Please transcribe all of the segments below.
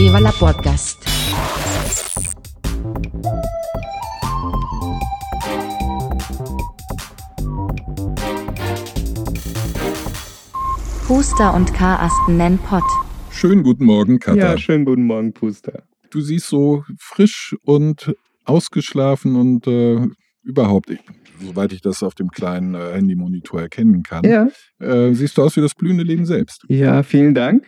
Viva la Podcast. Puster und Karasten nennen Pott. Schönen guten Morgen, Katha. Ja, schönen guten Morgen, Puster. Du siehst so frisch und ausgeschlafen und äh, überhaupt, ich, soweit ich das auf dem kleinen äh, Handymonitor erkennen kann, Ja. äh, siehst du aus wie das blühende Leben selbst. Ja, vielen Dank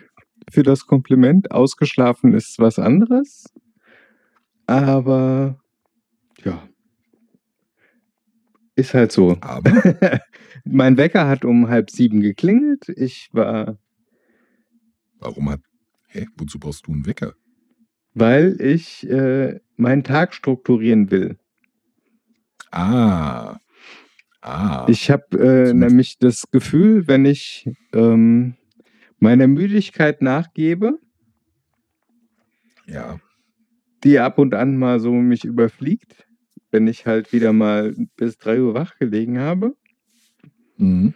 für das Kompliment. Ausgeschlafen ist was anderes. Aber ja. Ist halt so. Aber mein Wecker hat um halb sieben geklingelt. Ich war, warum hat, hä, wozu brauchst du einen Wecker? weil ich äh, meinen Tag strukturieren will. Ah, ah, Ich habe äh, nämlich das Gefühl, wenn ich ähm, meiner Müdigkeit nachgebe, ja, die ab und an mal so mich überfliegt, wenn ich halt wieder mal bis 3 Uhr wach gelegen habe. mhm.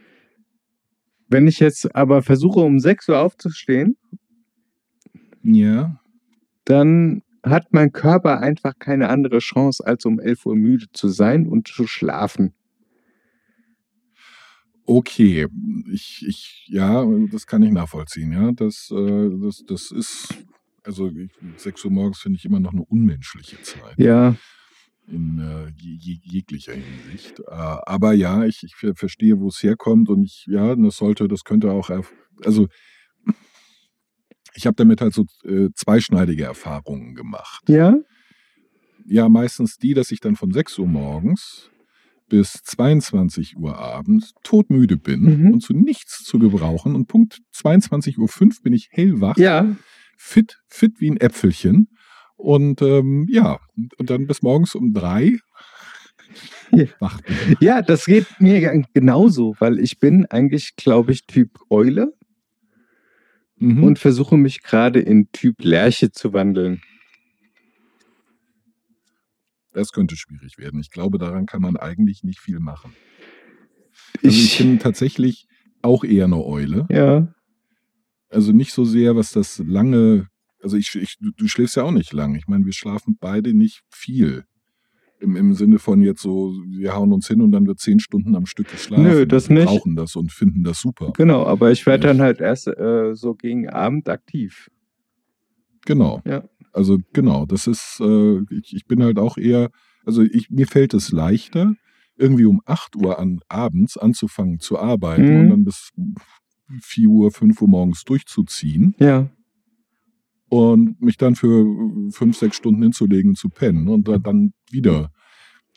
Wenn ich jetzt aber versuche, um 6 Uhr aufzustehen, ja, dann hat mein Körper einfach keine andere Chance, als um 11 Uhr müde zu sein und zu schlafen. Okay, ich, ich, ja, das kann ich nachvollziehen, ja, das, äh, das, das ist, also ich, 6 Uhr morgens finde ich immer noch eine unmenschliche Zeit. Ja, in äh, je, je, jeglicher Hinsicht. Äh, aber ja, ich, ich ver- verstehe, wo es herkommt und ich, ja, das sollte, das könnte auch, also ich habe damit halt so äh, zweischneidige Erfahrungen gemacht. ja, Ja, meistens die, dass ich dann von 6 Uhr morgens bis 22 Uhr abends todmüde bin Mhm. und zu nichts zu gebrauchen und Punkt 22.05 Uhr bin ich hellwach ja, fit, fit wie ein Äpfelchen. Und ähm, ja, und dann bis morgens um drei Ja. wach ja, das geht mir genauso, weil ich bin eigentlich, glaube ich, Typ Eule Mhm. und versuche mich gerade in Typ Lerche zu wandeln. Das könnte schwierig werden. Ich glaube, daran kann man eigentlich nicht viel machen. Also ich, Ich, bin tatsächlich auch eher eine Eule. ja, Also nicht so sehr, was das lange, also ich, ich du, du schläfst ja auch nicht lang. Ich meine, wir schlafen beide nicht viel. Im, Im Sinne von jetzt so, wir hauen uns hin und dann wird zehn Stunden am Stück geschlafen. Nö, das wir nicht. brauchen das und finden das super. genau, aber ich werde Ja. dann halt erst äh, so gegen Abend aktiv. Genau. Ja. Also genau, das ist, äh, ich, ich bin halt auch eher, also ich, mir fällt es leichter, irgendwie um 8 Uhr an abends anzufangen zu arbeiten Mhm. und dann bis 4 Uhr, 5 Uhr morgens durchzuziehen Ja, und mich dann für 5, 6 Stunden hinzulegen zu pennen und dann- wieder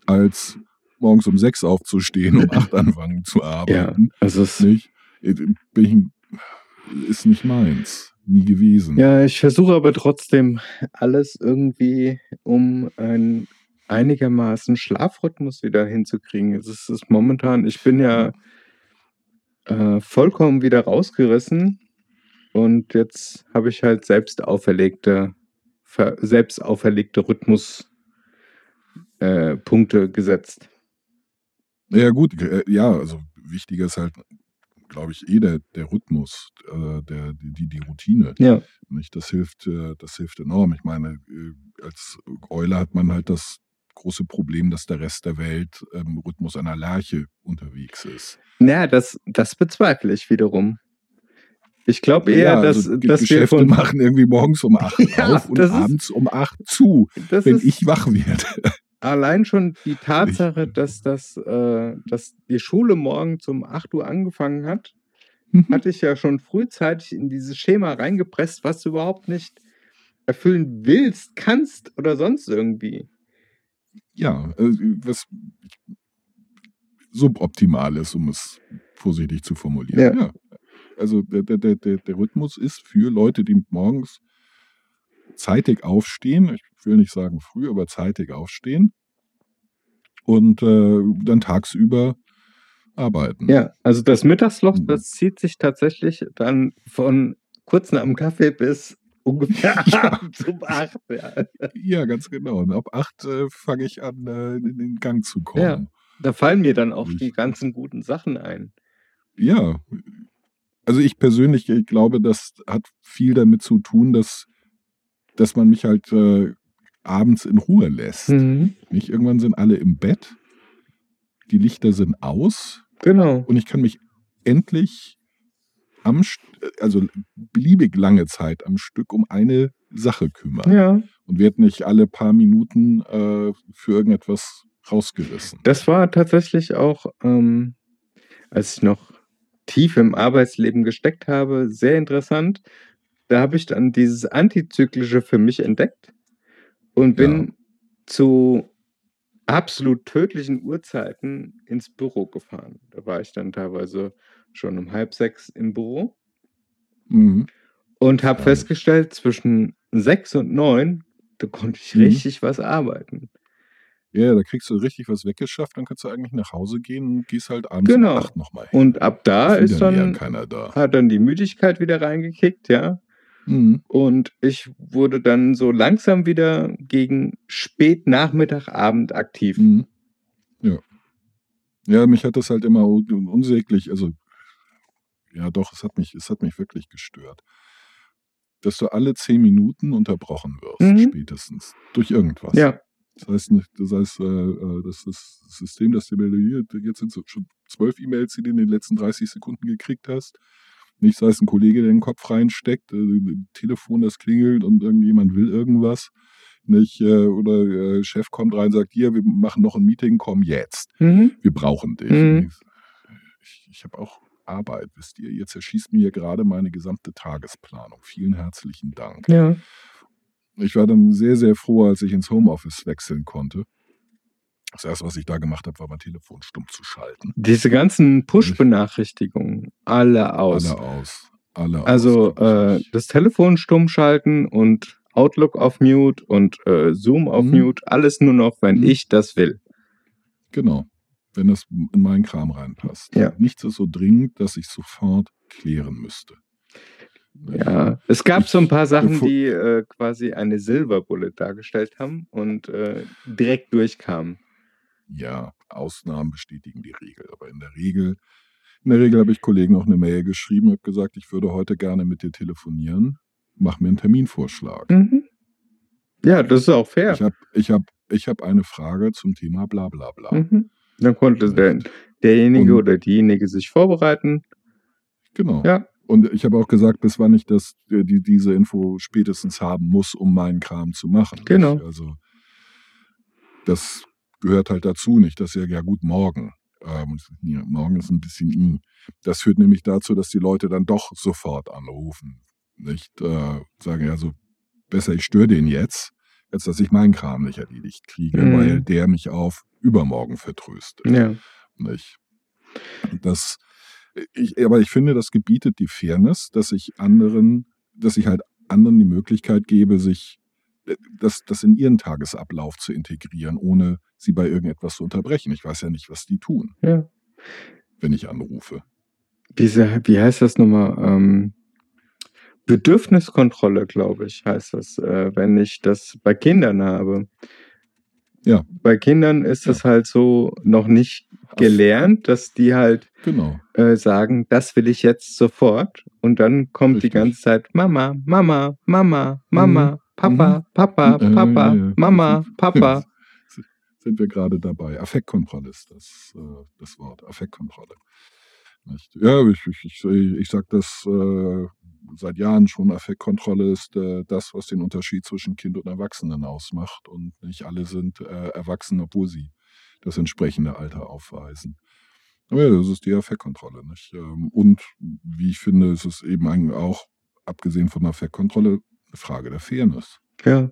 als morgens um 6 aufzustehen, um 8 anfangen zu arbeiten. also es, Nicht? Äh, Bin ich, ist nicht meins. Nie gewesen. Ja, ich versuche aber trotzdem alles irgendwie, um einen einigermaßen Schlafrhythmus wieder hinzukriegen. Es ist, ist momentan, ich bin ja äh, vollkommen wieder rausgerissen und jetzt habe ich halt selbst auferlegte, ver, selbst auferlegte Rhythmuspunkte äh, gesetzt. Ja, gut, äh, ja, also wichtiger ist halt, glaube ich, eh der, der Rhythmus, äh, der, die, die Routine. Ja, Nicht? Das hilft, äh, das hilft enorm. Ich meine, äh, als Eule hat man halt das große Problem, dass der Rest der Welt im Rhythmus einer Lerche unterwegs ist. naja, das, das bezweifle ich wiederum. Ich glaube eher, ja, dass, also dass wir Geschäfte von, machen irgendwie morgens um 8 Ja, auf und abends um 8 zu, wenn ist, ich wach werde. Allein schon die Tatsache, dass, das, äh, dass die Schule morgen um 8 Uhr angefangen hat, hatte ich ja schon frühzeitig in dieses Schema reingepresst, was du überhaupt nicht erfüllen willst, kannst oder sonst irgendwie. ja, äh, was suboptimal ist, um es vorsichtig zu formulieren. Ja. Ja. Also der, der, der der Rhythmus ist für Leute, die morgens zeitig aufstehen, ich will nicht sagen früh, aber zeitig aufstehen und äh, dann tagsüber arbeiten. Ja, also das Mittagsloch, Mhm. das zieht sich tatsächlich dann von kurz nach dem Kaffee bis ungefähr Ja. um 8. Ja. Ja, ganz genau. Und ab acht äh, fange ich an, äh, in den Gang zu kommen. Ja. Da fallen mir dann auch Ich- die ganzen guten Sachen ein. Ja. Also ich persönlich ich glaube, das hat viel damit zu tun, dass, dass man mich halt äh, abends in Ruhe lässt. Mhm. Nicht? Irgendwann sind alle im Bett, die Lichter sind aus Genau. und ich kann mich endlich am, also beliebig lange Zeit am Stück um eine Sache kümmern Ja. und werde nicht alle paar Minuten äh, für irgendetwas rausgerissen. Das war tatsächlich auch, ähm, als ich noch tief im Arbeitsleben gesteckt habe, sehr interessant. Da habe ich dann dieses Antizyklische für mich entdeckt und bin zu absolut tödlichen Uhrzeiten ins Büro gefahren. Da war ich dann teilweise schon um halb sechs im Büro Mhm. und habe Ja. festgestellt, zwischen sechs und neun, da konnte ich Mhm. richtig was arbeiten. Ja, da kriegst du richtig was weggeschafft, dann kannst du eigentlich nach Hause gehen und gehst halt abends Genau. um acht nochmal hin. Und ab da Ist dann keiner da. hat dann die Müdigkeit wieder reingekickt, ja. Mhm. Und ich wurde dann so langsam wieder gegen spät Nachmittag, Abend aktiv. Mhm. Ja. Ja, mich hat das halt immer un- unsäglich, also ja doch, es hat mich, es hat mich wirklich gestört. Dass du alle zehn Minuten unterbrochen wirst, Mhm. spätestens. Durch irgendwas. Ja, Das heißt, nicht, das heißt, äh, äh, das das System, das dir meldet, jetzt sind so schon zwölf E-Mails, die du in den letzten 30 Sekunden gekriegt hast. Nicht, sei es ein Kollege, der den Kopf reinsteckt, äh, Telefon, das klingelt und irgendjemand will irgendwas. Nicht, äh, oder äh, Chef kommt rein und sagt, hier, wir machen noch ein Meeting, komm jetzt. mhm. Wir brauchen dich. Mhm. Ich, ich habe auch Arbeit, wisst ihr. Ihr zerschießt mir hier gerade meine gesamte Tagesplanung. Vielen herzlichen Dank. ja. Ich war dann sehr, sehr froh, als ich ins Homeoffice wechseln konnte. Das erste, was ich da gemacht habe, war mein Telefon stumm zu schalten. Diese ganzen Push-Benachrichtigungen, alle aus. Alle aus. Alle Also aus. äh, das Telefon stumm schalten und Outlook auf Mute und äh, Zoom auf Mhm. Mute, alles nur noch, wenn Mhm. ich das will. Genau. Wenn das in meinen Kram reinpasst. Ja. Nichts ist so dringend, dass ich sofort klären müsste. Ja, es gab so ein paar Sachen, die äh, quasi eine Silver Bullet dargestellt haben und äh, direkt durchkamen. Ja, Ausnahmen bestätigen die Regel. Aber in der Regel, in der Regel habe ich Kollegen auch eine Mail geschrieben, habe gesagt, ich würde heute gerne mit dir telefonieren. Mach mir einen Terminvorschlag. Mhm. Ja, das ist auch fair. Ich habe ich hab, ich hab eine Frage zum Thema bla bla bla. Mhm. Dann konnte der, derjenige Und- oder diejenige sich vorbereiten. Genau. Ja, Und ich habe auch gesagt, bis wann ich das, äh, die, diese Info spätestens haben muss, um meinen Kram zu machen. Genau. Ich, also das gehört halt dazu, nicht, dass ja, ja gut, morgen. Ähm, ja, morgen ist ein bisschen i. Das führt nämlich dazu, dass die Leute dann doch sofort anrufen. Nicht äh, sagen, ja, so besser ich störe den jetzt, als dass ich meinen Kram nicht erledigt kriege, Mhm. weil der mich auf übermorgen vertröstet. ja. Nicht? Das, ich, aber ich finde, das gebietet die Fairness, dass ich anderen, dass ich halt anderen die Möglichkeit gebe, sich äh, das, das in ihren Tagesablauf zu integrieren, ohne sie bei irgendetwas zu unterbrechen. Ich weiß ja nicht, was die tun, ja. wenn ich anrufe. Diese, wie heißt das nochmal? Ähm, Bedürfniskontrolle, glaube ich, heißt das, äh, wenn ich das bei Kindern habe. Ja. Bei Kindern ist es halt so noch nicht gelernt, dass die halt Genau. äh, sagen, das will ich jetzt sofort. Und dann kommt Richtig. die ganze Zeit Mama, Mama, Mama, Mama, Papa, Papa, Mhm. Papa, Äh. Mama, Papa. Sind wir gerade dabei. Affektkontrolle ist das, äh, das Wort. Affektkontrolle. Nicht? Ja, ich, ich, ich, ich sage das äh, seit Jahren schon. Affektkontrolle ist äh, das, was den Unterschied zwischen Kind und Erwachsenen ausmacht. Und nicht alle sind erwachsen, obwohl sie das entsprechende Alter aufweisen. Aber ja, das ist die Affektkontrolle. Nicht? Ähm, Und wie ich finde, ist es eben auch, abgesehen von der Affektkontrolle, eine Frage der Fairness. Ja.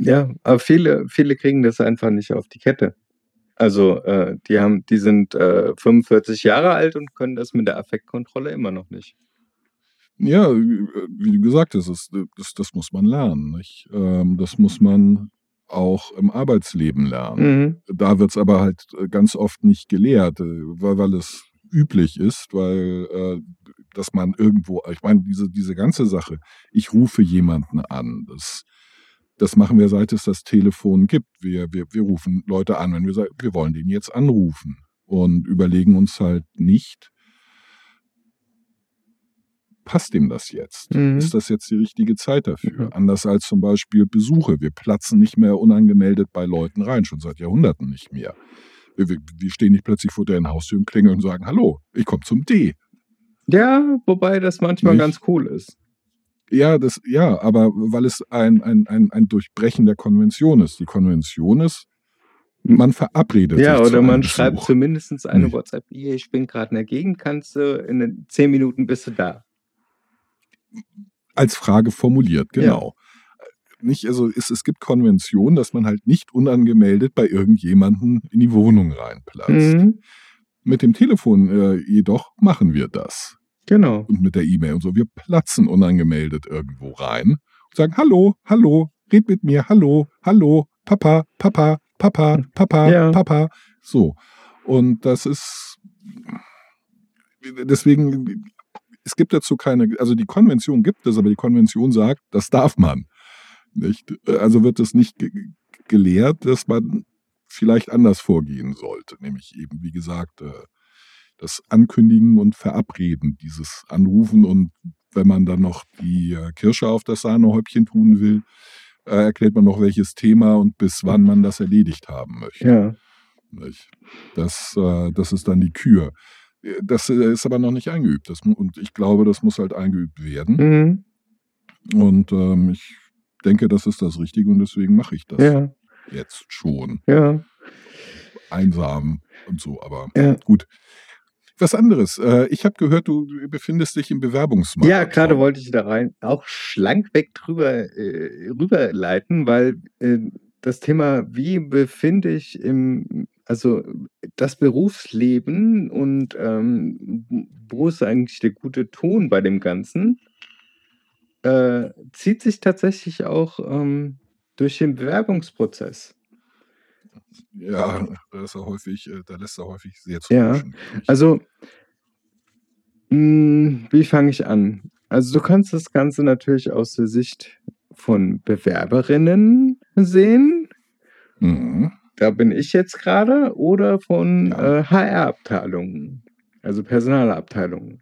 Ja, aber viele, viele kriegen das einfach nicht auf die Kette. Also, äh, die haben, die sind äh, 45 Jahre alt und können das mit der Affektkontrolle immer noch nicht. Ja, wie du gesagt hast, das, das, das muss man lernen. Ähm, Das muss man auch im Arbeitsleben lernen. Mhm. Da wird es aber halt äh, ganz oft nicht gelehrt, äh, weil, weil es üblich ist, weil äh, dass man irgendwo, ich meine, diese, diese ganze Sache, ich rufe jemanden an, das, das machen wir, seit es das Telefon gibt. Wir, wir, wir rufen Leute an, wenn wir sagen, wir wollen den jetzt anrufen und überlegen uns halt nicht, passt ihm das jetzt? Mhm. Ist das jetzt die richtige Zeit dafür? Ja. Anders als zum Beispiel Besuche. Wir platzen nicht mehr unangemeldet bei Leuten rein, schon seit Jahrhunderten nicht mehr. Wir, wir wir stehen nicht plötzlich vor deren Haustür und klingeln und sagen, hallo, ich komme zum D. Ja, wobei das manchmal Nicht? ganz cool ist. Ja, das, ja, aber weil es ein, ein, ein, ein Durchbrechen der Konvention ist. Die Konvention ist, man verabredet Ja, sich zu oder man Besuch. schreibt zumindest eine Nicht. WhatsApp, hier, ich bin gerade in der Gegend, kannst du in den zehn Minuten bist du da. als Frage formuliert, genau. Nicht, also es, es gibt Konventionen, dass man halt nicht unangemeldet bei irgendjemanden in die Wohnung reinplatzt. Mhm. Mit dem Telefon äh, jedoch machen wir das. Genau. Und mit der E-Mail und so. Wir platzen unangemeldet irgendwo rein und sagen, hallo, hallo, red mit mir, hallo, hallo, Papa, Papa, Papa, Papa, Ja. Papa. So. Und das ist deswegen, es gibt dazu keine, also die Konvention gibt es, aber die Konvention sagt, das darf man. Nicht? Also wird es nicht ge gelehrt, dass man vielleicht anders vorgehen sollte, nämlich eben, wie gesagt, äh, das Ankündigen und Verabreden, dieses Anrufen und wenn man dann noch die äh, Kirsche auf das Sahnehäubchen tun will, äh, erklärt man noch welches Thema und bis wann man das erledigt haben möchte. Ja. Das, das ist dann die Kür. Das ist aber noch nicht eingeübt. Das, und ich glaube, das muss halt eingeübt werden. Mhm. Und ähm, ich denke, das ist das Richtige und deswegen mache ich das Ja. Jetzt schon. Ja. Einsam und so, aber Ja. gut. Was anderes. Äh, ich habe gehört, du befindest dich im Bewerbungsmarkt. Ja, gerade wollte ich da rein auch schlank weg drüber äh, rüberleiten, weil äh, das Thema, wie befinde ich im, also das Berufsleben und ähm, wo ist eigentlich der gute Ton bei dem Ganzen, äh, zieht sich tatsächlich auch ähm, durch den Bewerbungsprozess. Ja, da ist er häufig, äh, da lässt er häufig sehr zu Ja, wünschen. Also, mh, wie fange ich an? Also, du kannst das Ganze natürlich aus der Sicht von Bewerberinnen sehen. Mhm. Da bin ich jetzt gerade. Oder von Ja. äh, HR-Abteilungen, also Personalabteilungen.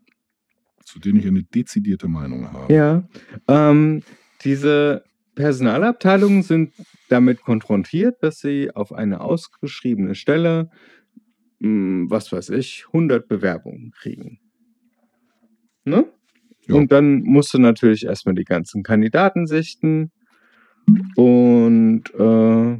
Zu denen ich eine dezidierte Meinung habe. Ja. Ähm, diese Personalabteilungen sind damit konfrontiert, dass sie auf eine ausgeschriebene Stelle, mh, was weiß ich, 100 Bewerbungen kriegen. Ne? Ja. Und dann musst du natürlich erstmal die ganzen Kandidaten sichten und äh,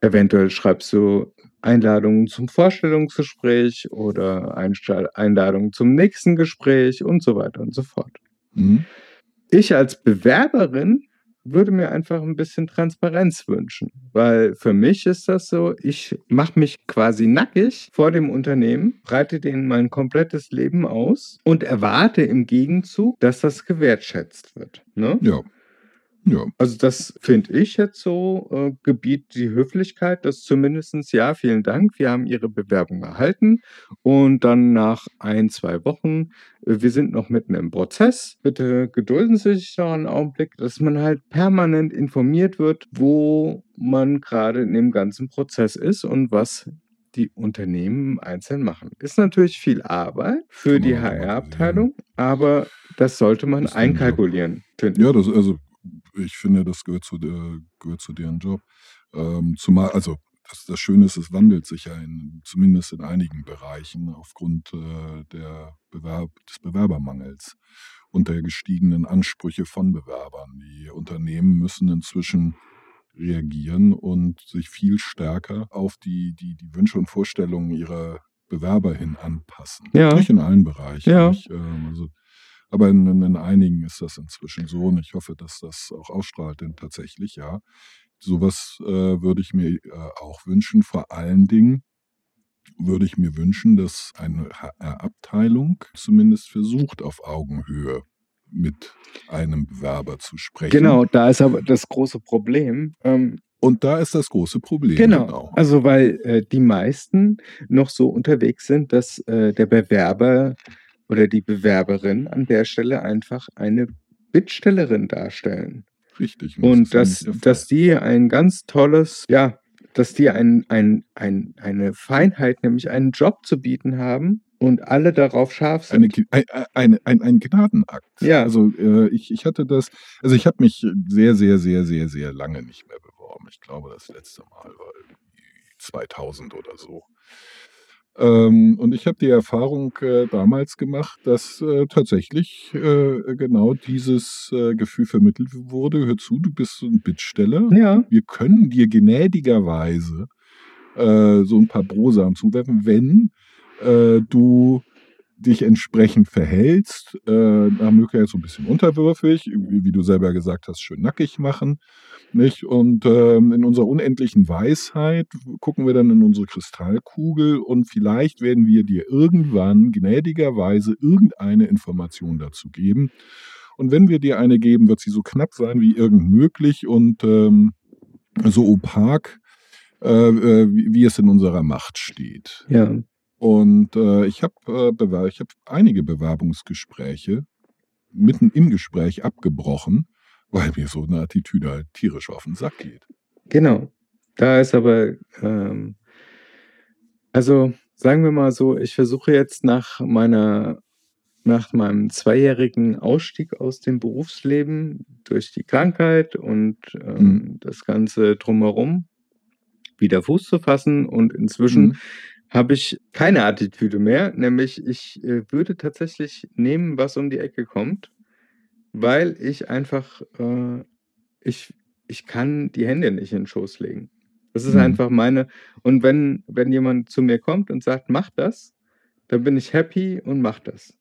eventuell schreibst du Einladungen zum Vorstellungsgespräch oder Einladungen zum nächsten Gespräch und so weiter und so fort. Mhm. Ich als Bewerberin würde mir einfach ein bisschen Transparenz wünschen, weil für mich ist das so, ich mache mich quasi nackig vor dem Unternehmen, breite denen mein komplettes Leben aus und erwarte im Gegenzug, dass das gewertschätzt wird. Ne? Ja. Ja. Also das finde ich jetzt so, äh, Gebiet die Höflichkeit, das zumindestens ja, vielen Dank, wir haben Ihre Bewerbung erhalten und dann nach ein, zwei Wochen, äh, wir sind noch mitten im Prozess, bitte gedulden Sie sich noch einen Augenblick, dass man halt permanent informiert wird, wo man gerade in dem ganzen Prozess ist und was die Unternehmen einzeln machen. Ist natürlich viel Arbeit für die. HR-Abteilung, aber das sollte man Job. einkalkulieren. Ja, das, also ich finde, das gehört zu, der, gehört zu deren Job. Ähm, zumal, also das, das Schöne ist, es wandelt sich ja in, zumindest in einigen Bereichen aufgrund äh, der Bewerb, des Bewerbermangels und der gestiegenen Ansprüche von Bewerbern. Die Unternehmen müssen inzwischen reagieren und sich viel stärker auf die, die, die Wünsche und Vorstellungen ihrer Bewerber hin anpassen. Ja. Nicht in allen Bereichen. Ja. Nicht, ähm, also, aber in, in, in einigen ist das inzwischen so und ich hoffe, dass das auch ausstrahlt, denn tatsächlich, ja, sowas äh, würde ich mir äh, auch wünschen. Vor allen Dingen würde ich mir wünschen, dass eine HR-Abteilung zumindest versucht, auf Augenhöhe mit einem Bewerber zu sprechen. Genau, da ist aber das große Problem. Ähm, Und da ist das große Problem. genau. Also, weil äh, die meisten noch so unterwegs sind, dass äh, der Bewerber oder die Bewerberin an der Stelle einfach eine Bittstellerin darstellen. Richtig. Und dass, dass die ein ganz tolles, ja, dass die ein, ein, ein, eine Feinheit, nämlich einen Job zu bieten haben und alle darauf scharf Eine, sind. Ge- ein, ein, ein, ein Gnadenakt. Ja. Also äh, ich, ich hatte das, also ich habe mich sehr, sehr, sehr, sehr, sehr lange nicht mehr beworben. Ich glaube, das letzte Mal war irgendwie 2000 oder so. Ähm, und ich habe die Erfahrung äh, damals gemacht, dass äh, tatsächlich äh, genau dieses äh, Gefühl vermittelt wurde. Hör zu, du bist so ein Bittsteller. Ja, Wir können dir gnädigerweise äh, so ein paar Brosamen zuwerfen, wenn äh, du dich entsprechend verhältst, äh, Möglichkeit so ein bisschen unterwürfig, wie, wie du selber gesagt hast, schön nackig machen. Nicht? Und ähm, in unserer unendlichen Weisheit gucken wir dann in unsere Kristallkugel und vielleicht werden wir dir irgendwann gnädigerweise irgendeine Information dazu geben. Und wenn wir dir eine geben, wird sie so knapp sein wie irgend möglich und ähm, so opak, äh, äh, wie, wie es in unserer Macht steht. ja. Und äh, ich habe äh, bewer- ich hab einige Bewerbungsgespräche mitten im Gespräch abgebrochen, weil mir so eine Attitüde halt tierisch auf den Sack geht. Genau. Da ist aber, ähm, also sagen wir mal so, ich versuche jetzt nach meiner, nach meinem zweijährigen Ausstieg aus dem Berufsleben durch die Krankheit und ähm, Mhm. das Ganze drumherum wieder Fuß zu fassen. Und inzwischen Mhm. Habe ich keine Attitüde mehr, nämlich ich äh, würde tatsächlich nehmen, was um die Ecke kommt, weil ich einfach, äh, ich, ich kann die Hände nicht in den Schoß legen. Das ist Mhm. einfach meine, und wenn, wenn jemand zu mir kommt und sagt, mach das, dann bin ich happy und mach das.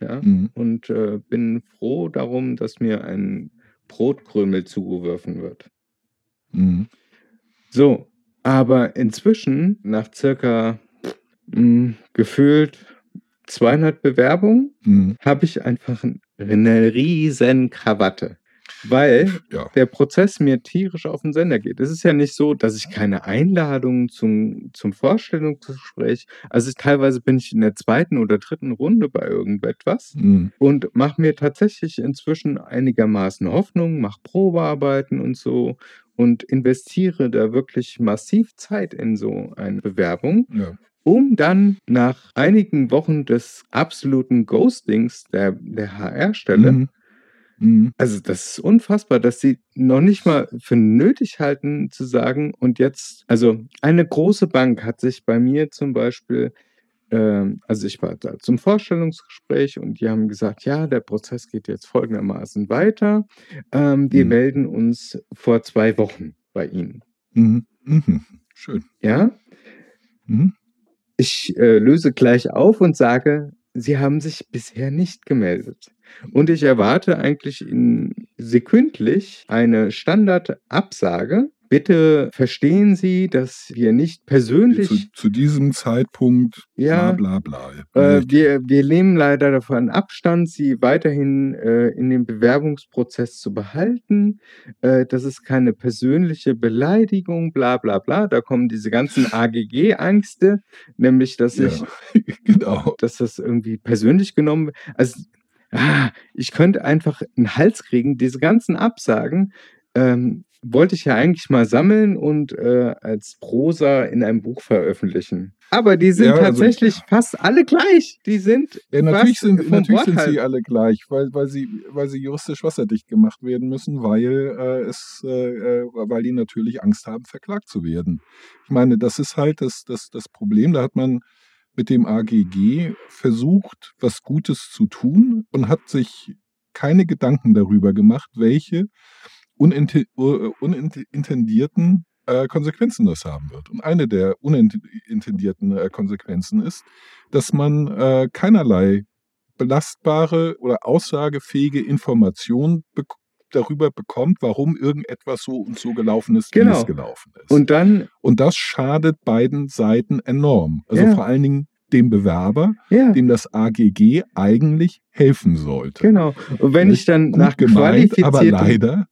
Ja, Mhm. und äh, bin froh darum, dass mir ein Brotkrümel zugeworfen wird. Mhm. So, aber inzwischen, nach circa mh, gefühlt 200 Bewerbungen, Mhm. habe ich einfach eine riesen Krawatte. Weil Ja. der Prozess mir tierisch auf den Sender geht. Es ist ja nicht so, dass ich keine Einladung zum, zum Vorstellungsgespräch, also ich, teilweise bin ich in der zweiten oder dritten Runde bei irgendetwas Mhm. und mache mir tatsächlich inzwischen einigermaßen Hoffnung, mache Probearbeiten und so und investiere da wirklich massiv Zeit in so eine Bewerbung, Ja. um dann nach einigen Wochen des absoluten Ghostings der, der HR-Stelle, Mhm. Mhm. also das ist unfassbar, dass sie noch nicht mal für nötig halten zu sagen, und jetzt, also eine große Bank hat sich bei mir zum Beispiel ähm, also ich war da zum Vorstellungsgespräch und die haben gesagt, ja, der Prozess geht jetzt folgendermaßen weiter. Ähm, wir Mhm. melden uns vor zwei Wochen bei Ihnen. Mhm. Mhm. Schön. Ja, Mhm. ich äh, löse gleich auf und sage, Sie haben sich bisher nicht gemeldet. Und ich erwarte eigentlich in, sekündlich eine Standardabsage. Bitte verstehen Sie, dass wir nicht persönlich Zu, zu diesem Zeitpunkt Ja. bla bla bla. Äh, wir, wir nehmen leider davon Abstand, sie weiterhin äh, in dem Bewerbungsprozess zu behalten. Äh, das ist keine persönliche Beleidigung, bla bla bla. Da kommen diese ganzen AGG-Ängste, nämlich, dass ja. ich, genau. dass das irgendwie persönlich genommen wird. Also, ah, ich könnte einfach einen Hals kriegen. Diese ganzen Absagen ähm, wollte ich ja eigentlich mal sammeln und äh, als Prosa in einem Buch veröffentlichen. Aber die sind Ja, also- tatsächlich fast alle gleich. Die sind Ja, natürlich sind, natürlich sind sie alle gleich, weil, weil, sie, weil sie juristisch wasserdicht gemacht werden müssen, weil, äh, es, äh, weil die natürlich Angst haben, verklagt zu werden. Ich meine, das ist halt das, das, das Problem. Da hat man mit dem AGG versucht, was Gutes zu tun und hat sich keine Gedanken darüber gemacht, welche äh, unintendierten äh, Konsequenzen das haben wird. Und eine der unintendierten äh, Konsequenzen ist, dass man äh, keinerlei belastbare oder aussagefähige Informationen bek darüber bekommt, warum irgendetwas so und so gelaufen ist, wie Genau. es gelaufen ist. Und dann, Und das schadet beiden Seiten enorm. Also Ja. vor allen Dingen dem Bewerber, ja, dem das AGG eigentlich helfen sollte. genau. Und wenn ich dann nach gemeint, aber leider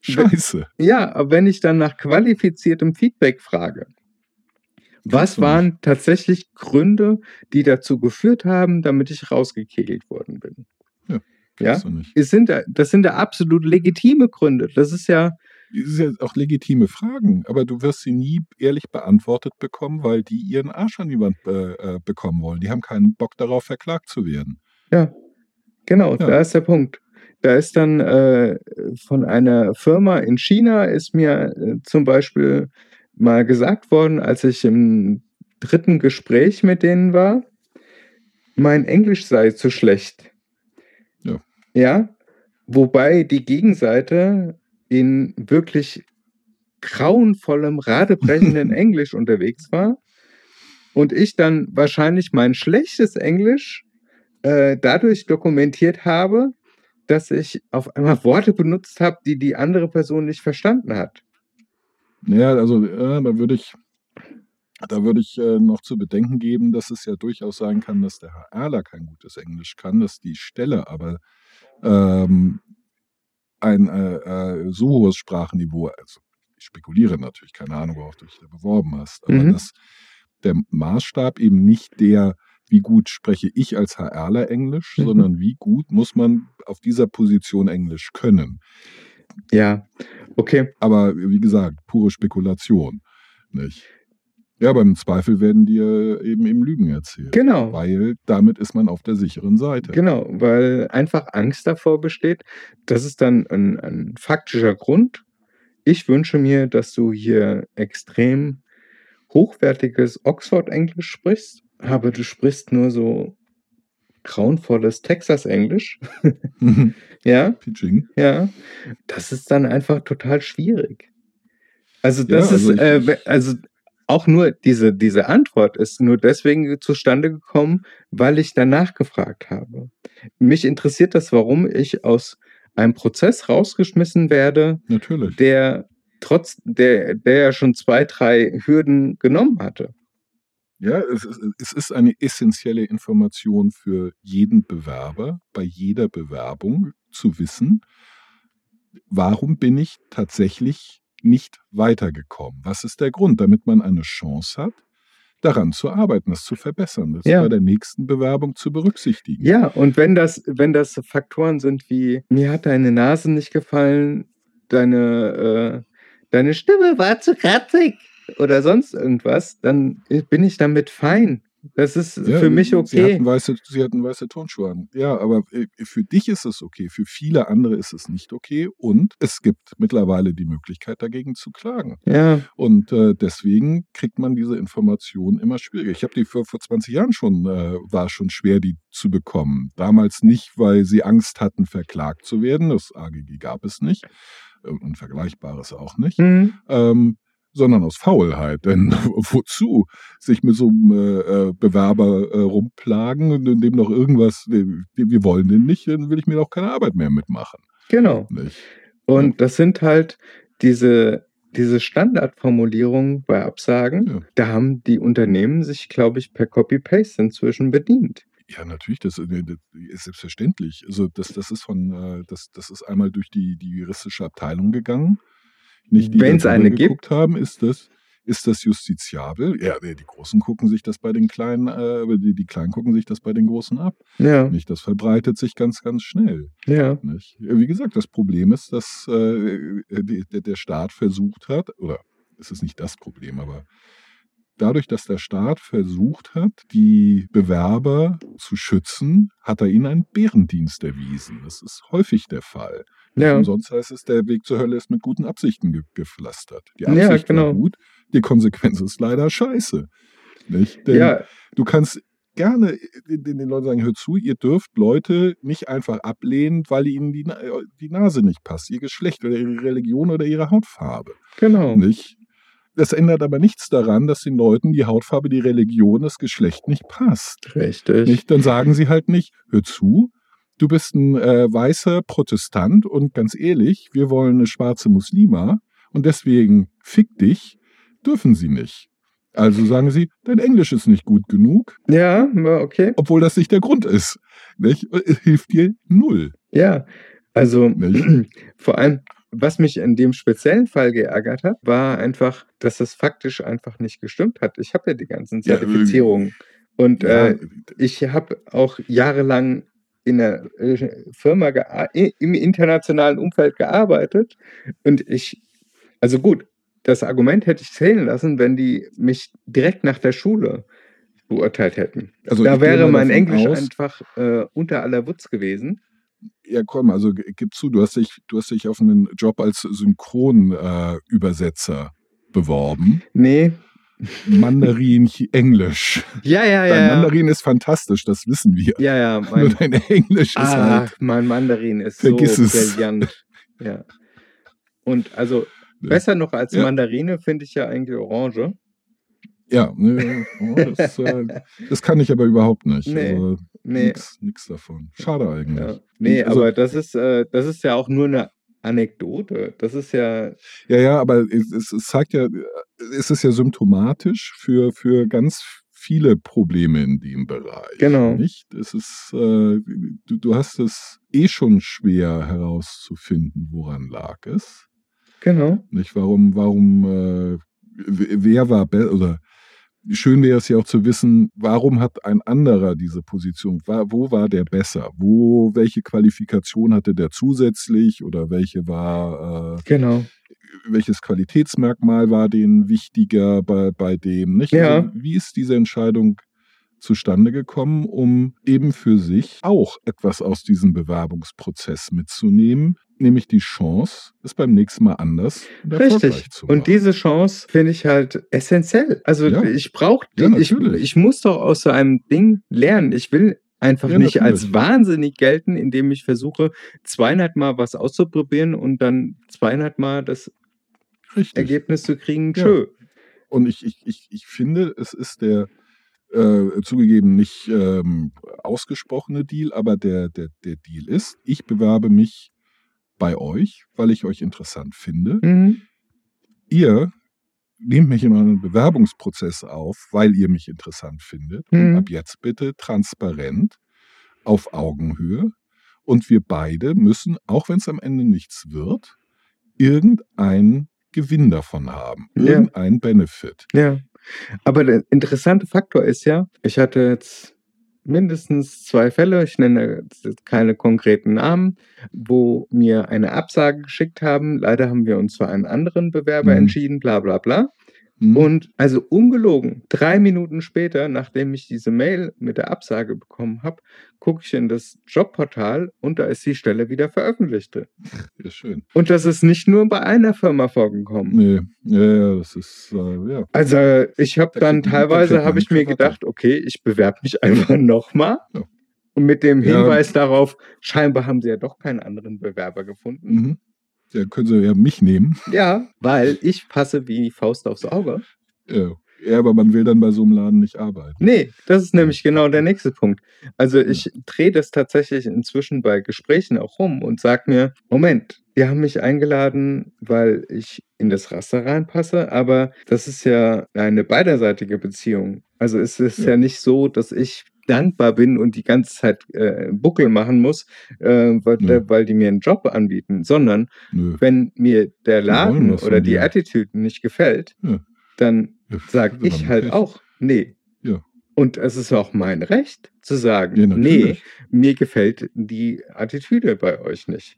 scheiße. ja, aber wenn ich dann nach qualifiziertem Feedback frage, was waren tatsächlich Gründe, die dazu geführt haben, damit ich rausgekegelt worden bin? Ja? Nicht. Es sind, ja- das sind ja absolut legitime Gründe. Das ist ja, Das ist ja auch legitime Fragen, aber du wirst sie nie ehrlich beantwortet bekommen, weil die ihren Arsch an die Wand äh, bekommen wollen. Die haben keinen Bock darauf, verklagt zu werden. Ja, genau, Ja. da ist der Punkt. Da ist dann äh, von einer Firma in China ist mir äh, zum Beispiel mal gesagt worden, als ich im dritten Gespräch mit denen war, mein Englisch sei zu schlecht. Ja. Ja, wobei die Gegenseite in wirklich grauenvollem, radebrechenden Englisch unterwegs war und ich dann wahrscheinlich mein schlechtes Englisch äh, dadurch dokumentiert habe, dass ich auf einmal Worte benutzt habe, die die andere Person nicht verstanden hat. Ja, also äh, da würde ich, da würde ich äh, noch zu bedenken geben, dass es ja durchaus sein kann, dass der Herr Erler kein gutes Englisch kann, dass die Stelle aber ähm, ein äh, äh, so hohes Sprachenniveau, also ich spekuliere natürlich, keine Ahnung, worauf du dich da beworben hast, aber Mhm. dass der Maßstab eben nicht der, wie gut spreche ich als Herr Erler Englisch, Mhm. sondern wie gut muss man auf dieser Position Englisch können. Ja, okay. Aber wie gesagt, pure Spekulation. Nicht? Ja, aber im Zweifel werden dir eben eben Lügen erzählt. Genau. Weil damit ist man auf der sicheren Seite. Genau, weil einfach Angst davor besteht. Das ist dann ein, ein faktischer Grund. Ich wünsche mir, dass du hier extrem hochwertiges Oxford-Englisch sprichst, aber du sprichst nur so grauenvolles Texas-Englisch. ja, Pitching. ja. Das ist dann einfach total schwierig. Also Ja, das also ist, äh, also auch nur diese, diese Antwort ist nur deswegen zustande gekommen, weil ich danach gefragt habe. Mich interessiert das, warum ich aus einem Prozess rausgeschmissen werde, Natürlich. der trotz, der, der ja schon zwei, drei Hürden genommen hatte. Ja, es ist, es ist eine essentielle Information für jeden Bewerber, bei jeder Bewerbung zu wissen, warum bin ich tatsächlich nicht weitergekommen? Was ist der Grund, damit man eine Chance hat, daran zu arbeiten, das zu verbessern, das Ja. bei der nächsten Bewerbung zu berücksichtigen? Ja, und wenn das, wenn das Faktoren sind wie, mir hat deine Nase nicht gefallen, deine, äh, deine Stimme war zu kratzig oder sonst irgendwas, dann bin ich damit fein. Das ist Ja, für mich Sie okay. hatten, weiße, sie hatten weiße Turnschuhe an. Ja, aber äh, für dich ist es okay, für viele andere ist es nicht okay. Und es gibt mittlerweile die Möglichkeit, dagegen zu klagen. Ja, Und äh, deswegen kriegt man diese Informationen immer schwieriger. Ich habe die vor, vor 20 Jahren schon, äh, war schon schwer, die zu bekommen. Damals nicht, weil sie Angst hatten, verklagt zu werden. Das AGG gab es nicht. äh, Und Vergleichbares auch nicht. hm, Ähm, sondern aus Faulheit. Denn wozu sich mit so einem äh, äh, Bewerber äh, rumplagen und dem noch irgendwas, wir wollen den nicht, dann will ich mir auch keine Arbeit mehr mitmachen. genau. Nicht? Und das sind halt diese, diese Standardformulierungen bei Absagen. Ja. Da haben die Unternehmen sich, glaube ich, per Copy-Paste inzwischen bedient. Ja, natürlich, das, äh, ist selbstverständlich. Also das, das ist von, äh, das, das ist einmal durch die, die juristische Abteilung gegangen. Nicht die Wenn's da eine geguckt haben, ist das, ist das justiziabel? Ja, die Großen gucken sich das bei den Kleinen, äh, die, die Kleinen gucken sich das bei den Großen ab. Ja, Nicht? Das verbreitet sich ganz, ganz schnell. ja, Nicht? Wie gesagt, das Problem ist, dass äh, die, der, der Staat versucht hat, oder es ist nicht das Problem, aber dadurch, dass der Staat versucht hat, die Bewerber zu schützen, hat er ihnen einen Bärendienst erwiesen. Das ist häufig der Fall. ja. Umsonst heißt es, der Weg zur Hölle ist mit guten Absichten ge gepflastert. Die Ja, Absicht genau. war gut, die Konsequenz ist leider scheiße. Nicht? Denn Ja, du kannst gerne den, den Leuten sagen, hört zu, ihr dürft Leute nicht einfach ablehnen, weil ihnen die, äh, die Nase nicht passt, ihr Geschlecht oder ihre Religion oder ihre Hautfarbe. genau. Nicht? Das ändert aber nichts daran, dass den Leuten die Hautfarbe, die Religion, das Geschlecht nicht passt. Richtig. Nicht? Dann sagen sie halt nicht, hör zu, du bist ein äh, weißer Protestant und ganz ehrlich, wir wollen eine schwarze Muslima und deswegen fick dich, dürfen sie nicht. Also sagen sie, dein Englisch ist nicht gut genug, Ja, okay. obwohl das nicht der Grund ist. Nicht? Es hilft dir null. Ja, also Nicht? vor allem, was mich in dem speziellen Fall geärgert hat, war einfach, dass das faktisch einfach nicht gestimmt hat. Ich habe ja die ganzen Zertifizierungen und äh, ich habe auch jahrelang in einer äh, Firma im internationalen Umfeld gearbeitet und ich Also gut, das Argument hätte ich zählen lassen, wenn die mich direkt nach der Schule beurteilt hätten. Also da wäre mein Englisch aus- einfach äh, unter aller Wutz gewesen. Ja, komm, also gib zu, du hast dich, du hast dich auf einen Job als Synchronübersetzer äh, beworben. Nee. Mandarin Englisch. Ja, ja, Dein ja. ja. Mandarin ist fantastisch, das wissen wir. Ja, ja, Nur mein, dein Englisch ist ach, halt. mein Mandarin ist Vergiss so es. brillant. Ja. Und also Ja. besser noch als Ja. Mandarine finde ich ja eigentlich Orange. Ja, ne, oh, das, äh, das kann ich aber überhaupt nicht. Nee, Also, Nee, nix, nix davon. Schade eigentlich. ja. nee Also- aber das ist, äh, das ist ja auch nur eine Anekdote. Das ist ja, Ja, ja, aber es, es, zeigt ja, es ist ja symptomatisch für, für ganz viele Probleme in dem Bereich. Genau. Nicht? Es ist, äh, du, du hast es eh schon schwer herauszufinden, woran lag es. genau. Nicht? Warum, warum, äh, wer war besser oder schön wäre es ja auch zu wissen, warum hat ein anderer diese Position, wo war der besser? Wo, welche Qualifikation hatte der zusätzlich oder welche war äh, Genau. welches Qualitätsmerkmal war denen wichtiger bei, bei dem, nicht? Ja. Also, wie ist diese Entscheidung zustande gekommen, um eben für sich auch etwas aus diesem Bewerbungsprozess mitzunehmen, nämlich die Chance, es beim nächsten Mal anders und Richtig. erfolgreich zu machen. Und diese Chance finde ich halt essentiell. Also Ja. ich brauche, Ja, ich, ich muss doch aus so einem Ding lernen. Ich will einfach Ja, nicht als wahnsinnig gelten, indem ich versuche, 200 Mal was auszuprobieren und dann 200 Mal das Richtig. Ergebnis zu kriegen. Tschö. Und ich, ich, ich, ich finde, es ist der äh, zugegeben nicht ähm, ausgesprochene Deal, aber der, der, der Deal ist, ich bewerbe mich bei euch, weil ich euch interessant finde. Mhm. Ihr nehmt mich in einen Bewerbungsprozess auf, weil ihr mich interessant findet. Und Mhm. ab jetzt bitte transparent, auf Augenhöhe. Und wir beide müssen, auch wenn es am Ende nichts wird, irgendeinen Gewinn davon haben. Ja. Irgendeinen Benefit. Ja. Aber der interessante Faktor ist ja, ich hatte jetzt mindestens zwei Fälle, ich nenne jetzt keine konkreten Namen, wo mir eine Absage geschickt haben. Leider haben wir uns für einen anderen Bewerber Mhm. entschieden, bla bla bla. Hm? Und also ungelogen, drei Minuten später, nachdem ich diese Mail mit der Absage bekommen habe, gucke ich in das Jobportal und da ist die Stelle wieder veröffentlicht. Ja, schön. Und das ist nicht nur bei einer Firma vorgekommen. Nee, ja, ja, das ist, äh, ja. Also ich habe Da dann teilweise habe man ich mir gedacht, okay, ich bewerbe mich einfach nochmal. Ja. Und mit dem Ja. Hinweis darauf, scheinbar haben sie ja doch keinen anderen Bewerber gefunden. Mhm. Ja, können Sie ja mich nehmen. Ja, weil ich passe wie die Faust aufs Auge. Ja. ja, aber man will dann bei so einem Laden nicht arbeiten. Nee, das ist nämlich genau der nächste Punkt. Also ich drehe das tatsächlich inzwischen bei Gesprächen auch rum und sage mir, Moment, die haben mich eingeladen, weil ich in das Raster reinpasse, aber das ist ja eine beiderseitige Beziehung. Also es ist ja, Ja. nicht so, dass ich dankbar bin und die ganze Zeit äh, Buckel machen muss, äh, weil, Nö. weil die mir einen Job anbieten, sondern Nö. wenn mir der Laden oder die dir. Attitude nicht gefällt, Ja. dann Ja, sag wenn ich halt Pech- auch, nee. Ja. Und es ist auch mein Recht zu sagen, Ja, nee, mir gefällt die Attitüde bei euch nicht.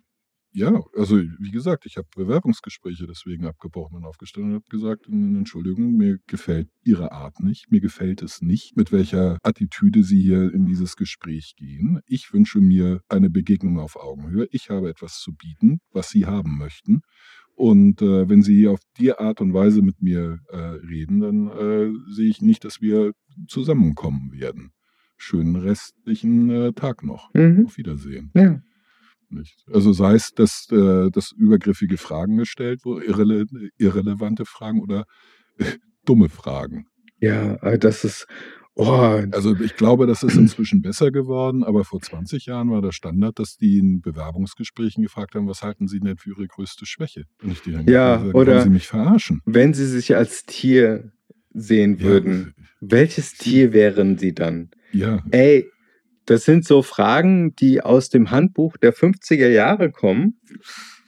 Ja, also wie gesagt, ich habe Bewerbungsgespräche deswegen abgebrochen und aufgestellt und habe gesagt, "N- Entschuldigung, mir gefällt Ihre Art nicht, mir gefällt es nicht, mit welcher Attitüde Sie hier in dieses Gespräch gehen. Ich wünsche mir eine Begegnung auf Augenhöhe. Ich habe etwas zu bieten, was Sie haben möchten. Und äh, wenn Sie auf die Art und Weise mit mir äh, reden, dann äh, sehe ich nicht, dass wir zusammenkommen werden. Schönen restlichen äh, Tag noch. Mhm. Auf Wiedersehen. Ja. Nicht? Also sei es, dass, äh, dass übergriffige Fragen gestellt wurden, irrele irrelevante Fragen oder dumme Fragen. Ja, aber das ist, oh, Also ich glaube, das ist inzwischen besser geworden, aber vor 20 Jahren war der Standard, dass die in Bewerbungsgesprächen gefragt haben, was halten Sie denn für Ihre größte Schwäche? Und ich die dann Ja, gesagt, oder- wollen Sie mich verarschen? wenn sie sich als Tier sehen würden, welches Tier wären sie dann? Ja, Ey, das sind so Fragen, die aus dem Handbuch der 50er Jahre kommen.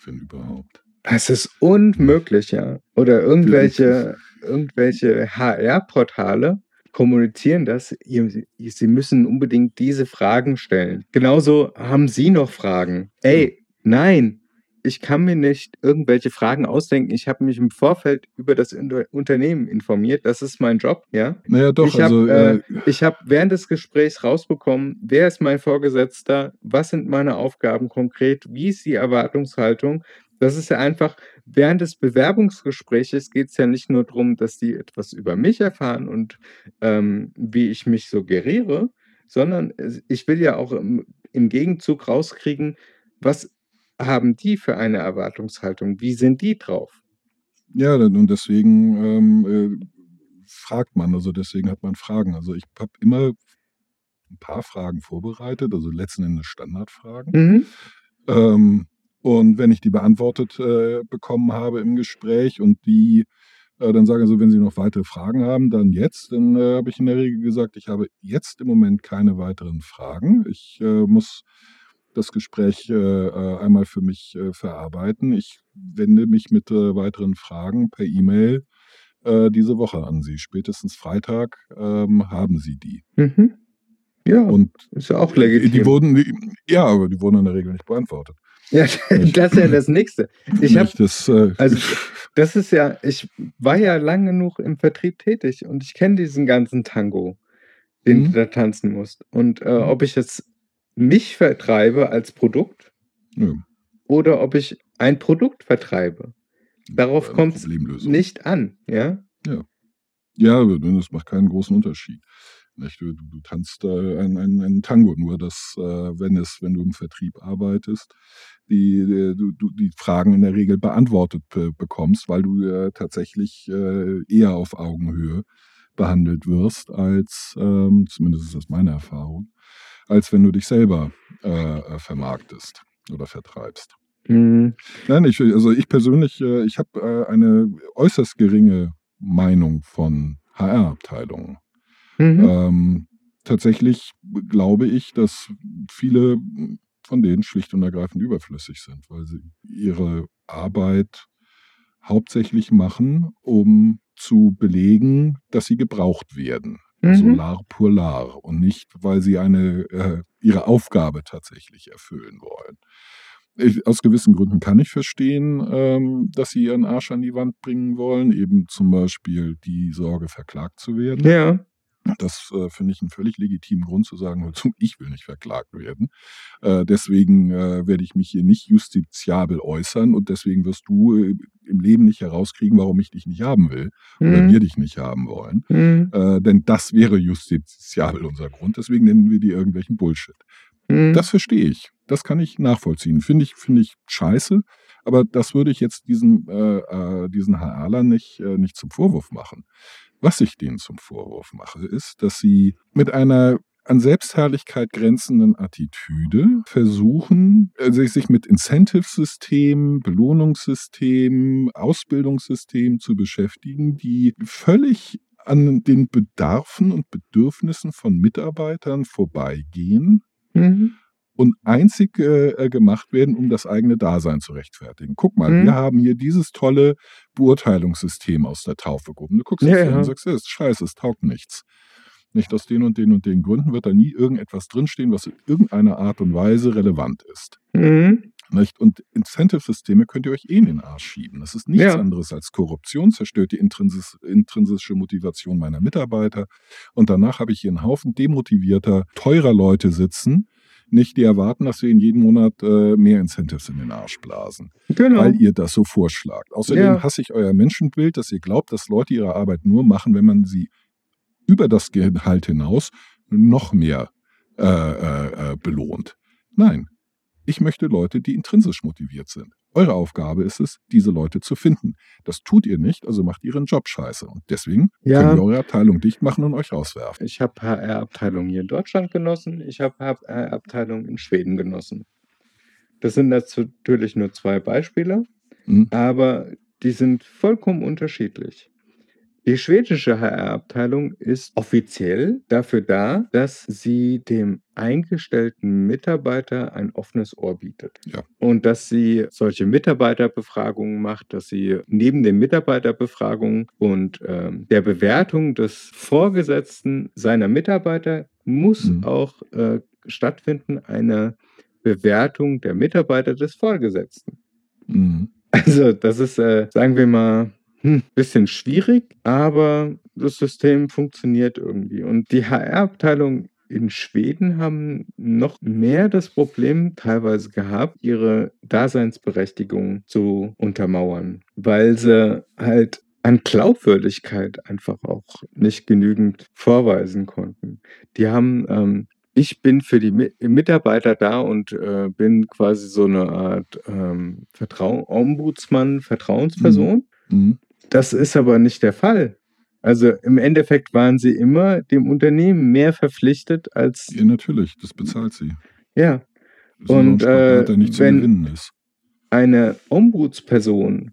wenn überhaupt. Es ist unmöglich, ja. Oder irgendwelche, irgendwelche HR-Portale kommunizieren das. Sie müssen unbedingt diese Fragen stellen. Genauso haben Sie noch Fragen. Ey, nein, ich kann mir nicht irgendwelche Fragen ausdenken. Ich habe mich im Vorfeld über das Unter Unternehmen informiert. Das ist mein Job, ja. Naja, doch, Ich also, habe äh, äh, ich habe während des Gesprächs rausbekommen, wer ist mein Vorgesetzter, was sind meine Aufgaben konkret, wie ist die Erwartungshaltung. Das ist ja einfach, während des Bewerbungsgespräches geht es ja nicht nur darum, dass die etwas über mich erfahren und ähm, wie ich mich suggeriere, sondern ich will ja auch im, im Gegenzug rauskriegen, was haben die für eine Erwartungshaltung, wie sind die drauf. ja, und deswegen ähm, äh, fragt man, also deswegen hat man Fragen. Also ich habe immer ein paar Fragen vorbereitet, also letzten Endes Standardfragen. Mhm. Ähm, und wenn ich die beantwortet äh, bekommen habe im Gespräch und die äh, dann sage, also wenn Sie noch weitere Fragen haben, dann jetzt, dann äh, habe ich in der Regel gesagt, ich habe jetzt im Moment keine weiteren Fragen. Ich äh, muss das Gespräch äh, äh, einmal für mich äh, verarbeiten. Ich wende mich mit äh, weiteren Fragen per E-Mail äh, diese Woche an Sie. Spätestens Freitag ähm, haben Sie die. Mhm. Ja, Und ist ja auch legitim. die wurden, die, ja, aber die wurden in der Regel nicht beantwortet. Ja, das ist ja das Nächste. Ich Nicht, das, äh, also das ist ja, ich war ja lang genug im Vertrieb tätig und ich kenne diesen ganzen Tango, den Mhm. du da tanzen musst. Und äh, Mhm. ob ich jetzt mich vertreibe als Produkt ja, oder ob ich ein Produkt vertreibe, darauf kommt es nicht an, ja? Ja, aber das macht keinen großen Unterschied. Du, du, tanzt äh, ein, ein, Tango, nur dass, äh, wenn es, wenn du im Vertrieb arbeitest, die, die, du, die Fragen in der Regel beantwortet be bekommst, weil du äh, tatsächlich äh, eher auf Augenhöhe behandelt wirst, als, ähm, zumindest ist das meine Erfahrung, als wenn du dich selber äh, äh, vermarktest oder vertreibst. Mhm. Nein, ich, also ich persönlich, äh, ich habe äh, eine äußerst geringe Meinung von HR-Abteilungen. Mhm. Ähm, tatsächlich glaube ich, dass viele von denen schlicht und ergreifend überflüssig sind, weil sie ihre Arbeit hauptsächlich machen, um zu belegen, dass sie gebraucht werden. Also Mhm. lar pour lar und nicht, weil sie eine, äh, ihre Aufgabe tatsächlich erfüllen wollen. Ich, aus gewissen Gründen kann ich verstehen, ähm, dass sie ihren Arsch an die Wand bringen wollen, eben zum Beispiel die Sorge, verklagt zu werden. Ja. Das äh, finde ich einen völlig legitimen Grund zu sagen, ich will nicht verklagt werden. Äh, deswegen äh, werde ich mich hier nicht justiziabel äußern und deswegen wirst du äh, im Leben nicht herauskriegen, warum ich dich nicht haben will oder Mhm. wir dich nicht haben wollen. Mhm. Äh, denn das wäre justiziabel unser Grund. Deswegen nennen wir die irgendwelchen Bullshit. Mhm. Das verstehe ich. Das kann ich nachvollziehen. Finde ich, finde ich scheiße. Aber das würde ich jetzt diesen, äh, diesen HRlern nicht, nicht zum Vorwurf machen. Was ich denen zum Vorwurf mache, ist, dass sie mit einer an Selbstherrlichkeit grenzenden Attitüde versuchen, äh, sich mit Incentive-Systemen, Belohnungssystemen, Ausbildungssystemen zu beschäftigen, die völlig an den Bedarfen und Bedürfnissen von Mitarbeitern vorbeigehen Mhm. Und einzig äh, äh, gemacht werden, um das eigene Dasein zu rechtfertigen. Guck mal, Mhm. wir haben hier dieses tolle Beurteilungssystem aus der Taufe gehoben. Du guckst Ja, ja. und sagst, das ist scheiße, es taugt nichts. Nicht aus den und den und den Gründen wird da nie irgendetwas drinstehen, was in irgendeiner Art und Weise relevant ist. Mhm. Nicht? Und Incentive-Systeme könnt ihr euch eh in den Arsch schieben. Das ist nichts Ja. anderes als Korruption, zerstört die intrinsis intrinsische Motivation meiner Mitarbeiter. Und danach habe ich hier einen Haufen demotivierter, teurer Leute sitzen, nicht die erwarten, dass wir ihnen jeden Monat äh, mehr Incentives in den Arsch blasen, Genau. weil ihr das so vorschlagt. Außerdem Ja. hasse ich euer Menschenbild, dass ihr glaubt, dass Leute ihre Arbeit nur machen, wenn man sie über das Gehalt hinaus noch mehr äh, äh, äh, belohnt. Nein, ich möchte Leute, die intrinsisch motiviert sind. Eure Aufgabe ist es, diese Leute zu finden. Das tut ihr nicht, also macht ihren Job scheiße. Und deswegen Ja. können wir eure Abteilung dicht machen und euch rauswerfen. Ich habe HR-Abteilung hier in Deutschland genossen, ich habe HR-Abteilung in Schweden genossen. Das sind natürlich nur zwei Beispiele, Mhm. aber die sind vollkommen unterschiedlich. Die schwedische HR-Abteilung ist offiziell dafür da, dass sie dem eingestellten Mitarbeiter ein offenes Ohr bietet. Ja. Und dass sie solche Mitarbeiterbefragungen macht, dass sie neben den Mitarbeiterbefragungen und ähm, der Bewertung des Vorgesetzten seiner Mitarbeiter muss Mhm. auch äh, stattfinden eine Bewertung der Mitarbeiter des Vorgesetzten. Mhm. Also, das ist, äh, sagen wir mal, hm, bisschen schwierig, aber das System funktioniert irgendwie. Und die HR-Abteilung in Schweden haben noch mehr das Problem teilweise gehabt, ihre Daseinsberechtigung zu untermauern, weil sie halt an Glaubwürdigkeit einfach auch nicht genügend vorweisen konnten. Die haben, ähm, ich bin für die Mi Mitarbeiter da und äh, bin quasi so eine Art ähm, Vertrau Ombudsmann, Vertrauensperson. Mhm. Das ist aber nicht der Fall. Also im Endeffekt waren sie immer dem Unternehmen mehr verpflichtet als. Ja, natürlich, das bezahlt sie. Ja. Und Spagat, äh, wenn eine Ombudsperson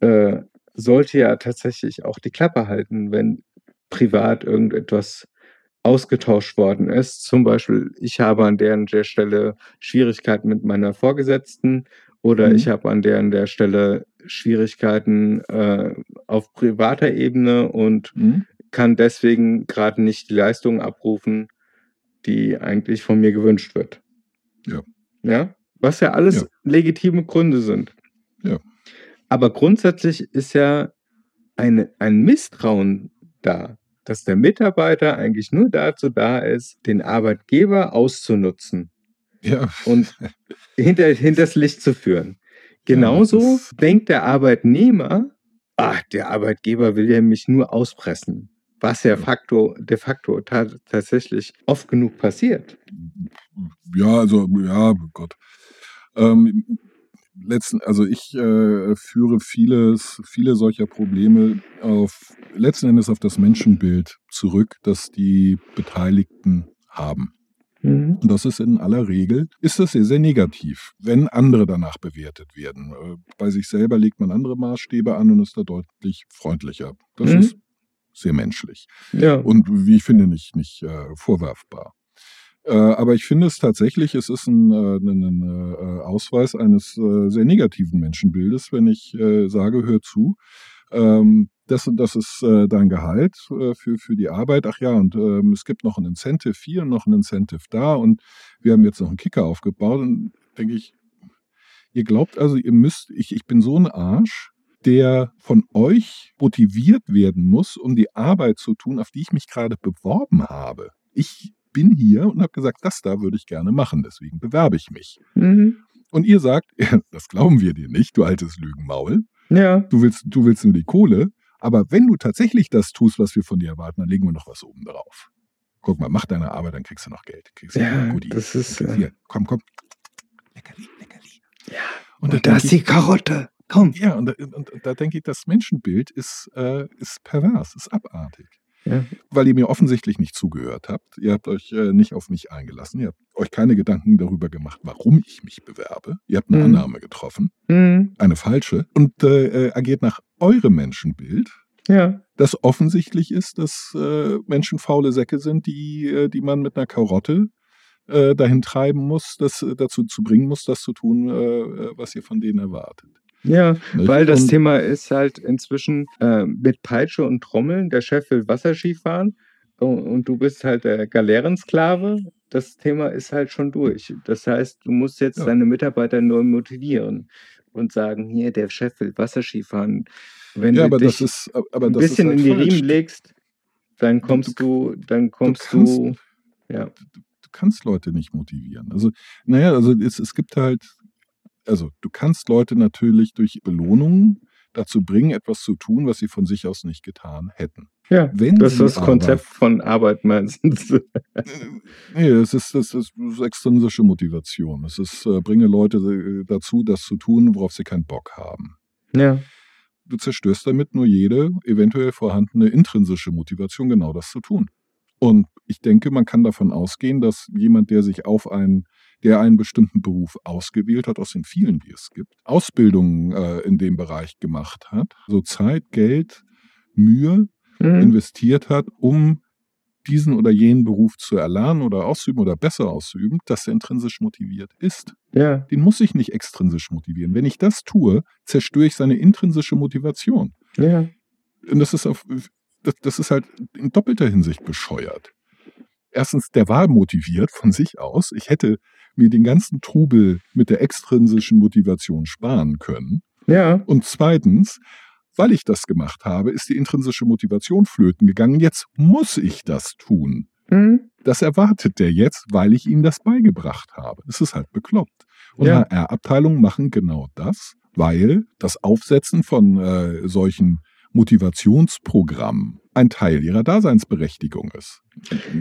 äh, sollte ja tatsächlich auch die Klappe halten, wenn privat irgendetwas ausgetauscht worden ist. Zum Beispiel, ich habe an der und der Stelle Schwierigkeiten mit meiner Vorgesetzten oder Mhm. ich habe an der und der Stelle Schwierigkeiten äh, auf privater Ebene und Mhm. kann deswegen gerade nicht die Leistung abrufen, die eigentlich von mir gewünscht wird. Ja. Ja, was ja alles Ja. legitime Gründe sind. Ja. Aber grundsätzlich ist ja eine, ein Misstrauen da, dass der Mitarbeiter eigentlich nur dazu da ist, den Arbeitgeber auszunutzen Ja. und hinter, hinters Licht zu führen. Genauso ist- denkt der Arbeitnehmer, ach, der Arbeitgeber will ja mich nur auspressen. Was ja facto, de facto ta tatsächlich oft genug passiert. Ja, also, ja, Gott. Ähm, letzten, also ich äh, führe vieles, viele solcher Probleme auf letzten Endes auf das Menschenbild zurück, das die Beteiligten haben. Mhm. Und das ist in aller Regel, ist das sehr, sehr negativ, wenn andere danach bewertet werden. Äh, Bei sich selber legt man andere Maßstäbe an und ist da deutlich freundlicher. Das Mhm. ist sehr menschlich Ja. und wie ich finde, nicht, nicht äh, vorwerfbar. Äh, aber ich finde es tatsächlich, es ist ein, äh, ein, äh, Ausweis eines sehr negativen Menschenbildes, wenn ich sage, hör zu, ähm, das, und das ist äh, dein Gehalt äh, für, für die Arbeit. Ach ja, und ähm, es gibt noch ein Incentive hier und noch ein Incentive da und wir haben jetzt noch einen Kicker aufgebaut. Und denke ich, ihr glaubt also, ihr müsst, ich, ich bin so ein Arsch, der von euch motiviert werden muss, um die Arbeit zu tun, auf die ich mich gerade beworben habe. Ich bin hier und habe gesagt, das da würde ich gerne machen, deswegen bewerbe ich mich. Mhm. Und ihr sagt, das glauben wir dir nicht, du altes Lügenmaul. Ja. Du willst, du willst nur die Kohle, aber wenn du tatsächlich das tust, was wir von dir erwarten, dann legen wir noch was oben drauf. Guck mal, mach deine Arbeit, dann kriegst du noch Geld. Kriegst du Ja, noch das ist, äh, Hier, komm, komm. Leckerli, leckerli. Ja. Und, Und da ist die Karotte. Komm. ja, und, da- und, und da denke ich, das Menschenbild ist, äh, ist pervers, ist abartig. Ja. Weil ihr mir offensichtlich nicht zugehört habt. Ihr habt euch äh, nicht auf mich eingelassen. Ihr habt euch keine Gedanken darüber gemacht, warum ich mich bewerbe. Ihr habt eine Mhm. Annahme getroffen, Mhm. eine falsche, und äh, äh, agiert nach eurem Menschenbild, Ja. das offensichtlich ist, dass äh, Menschen faule Säcke sind, die, äh, die man mit einer Karotte äh, dahin treiben muss, das dazu zu bringen muss, das zu tun, was ihr von denen erwartet. Ja, weil das Thema ist halt inzwischen äh, mit Peitsche und Trommeln. Der Chef will Wasserski fahren und, und du bist halt der Galerensklave. Das Thema ist halt schon durch. Das heißt, du musst jetzt Ja. deine Mitarbeiter neu motivieren und sagen, hier, der Chef will Wasserski fahren. Wenn ja, du aber dich das ist, aber ein bisschen halt in die falsch. Riemen legst, dann kommst du, dann kommst du, kannst- ja. du kannst Leute nicht motivieren. Also, naja, also es, es gibt halt, also du kannst Leute natürlich durch Belohnungen dazu bringen, etwas zu tun, was sie von sich aus nicht getan hätten. Ja, Wenn das ist das Konzept von Arbeit meistens. Äh, Nee, es ist, das ist, das ist extrinsische Motivation. Es ist, äh, bringe Leute äh, dazu, das zu tun, worauf sie keinen Bock haben. ja, Du zerstörst damit nur jede eventuell vorhandene intrinsische Motivation, genau das zu tun. Und ich denke, man kann davon ausgehen, dass jemand, der sich auf einen, der einen bestimmten Beruf ausgewählt hat, aus den vielen, die es gibt, Ausbildungen äh, in dem Bereich gemacht hat, so Zeit, Geld, Mühe mhm. investiert hat, um diesen oder jenen Beruf zu erlernen oder auszuüben oder besser auszuüben, dass er intrinsisch motiviert ist. ja, Den muss ich nicht extrinsisch motivieren. Wenn ich das tue, zerstöre ich seine intrinsische Motivation. ja, Und das ist auf, das, das ist halt in doppelter Hinsicht bescheuert. erstens, der war motiviert von sich aus. Ich hätte mir den ganzen Trubel mit der extrinsischen Motivation sparen können. Ja. Und zweitens, weil ich das gemacht habe, ist die intrinsische Motivation flöten gegangen. Jetzt muss ich das tun. Mhm. Das erwartet der jetzt, weil ich ihm das beigebracht habe. Es ist halt bekloppt. Und Ja. HR-Abteilungen machen genau das, weil das Aufsetzen von äh, solchen Motivationsprogrammen ein Teil ihrer Daseinsberechtigung ist.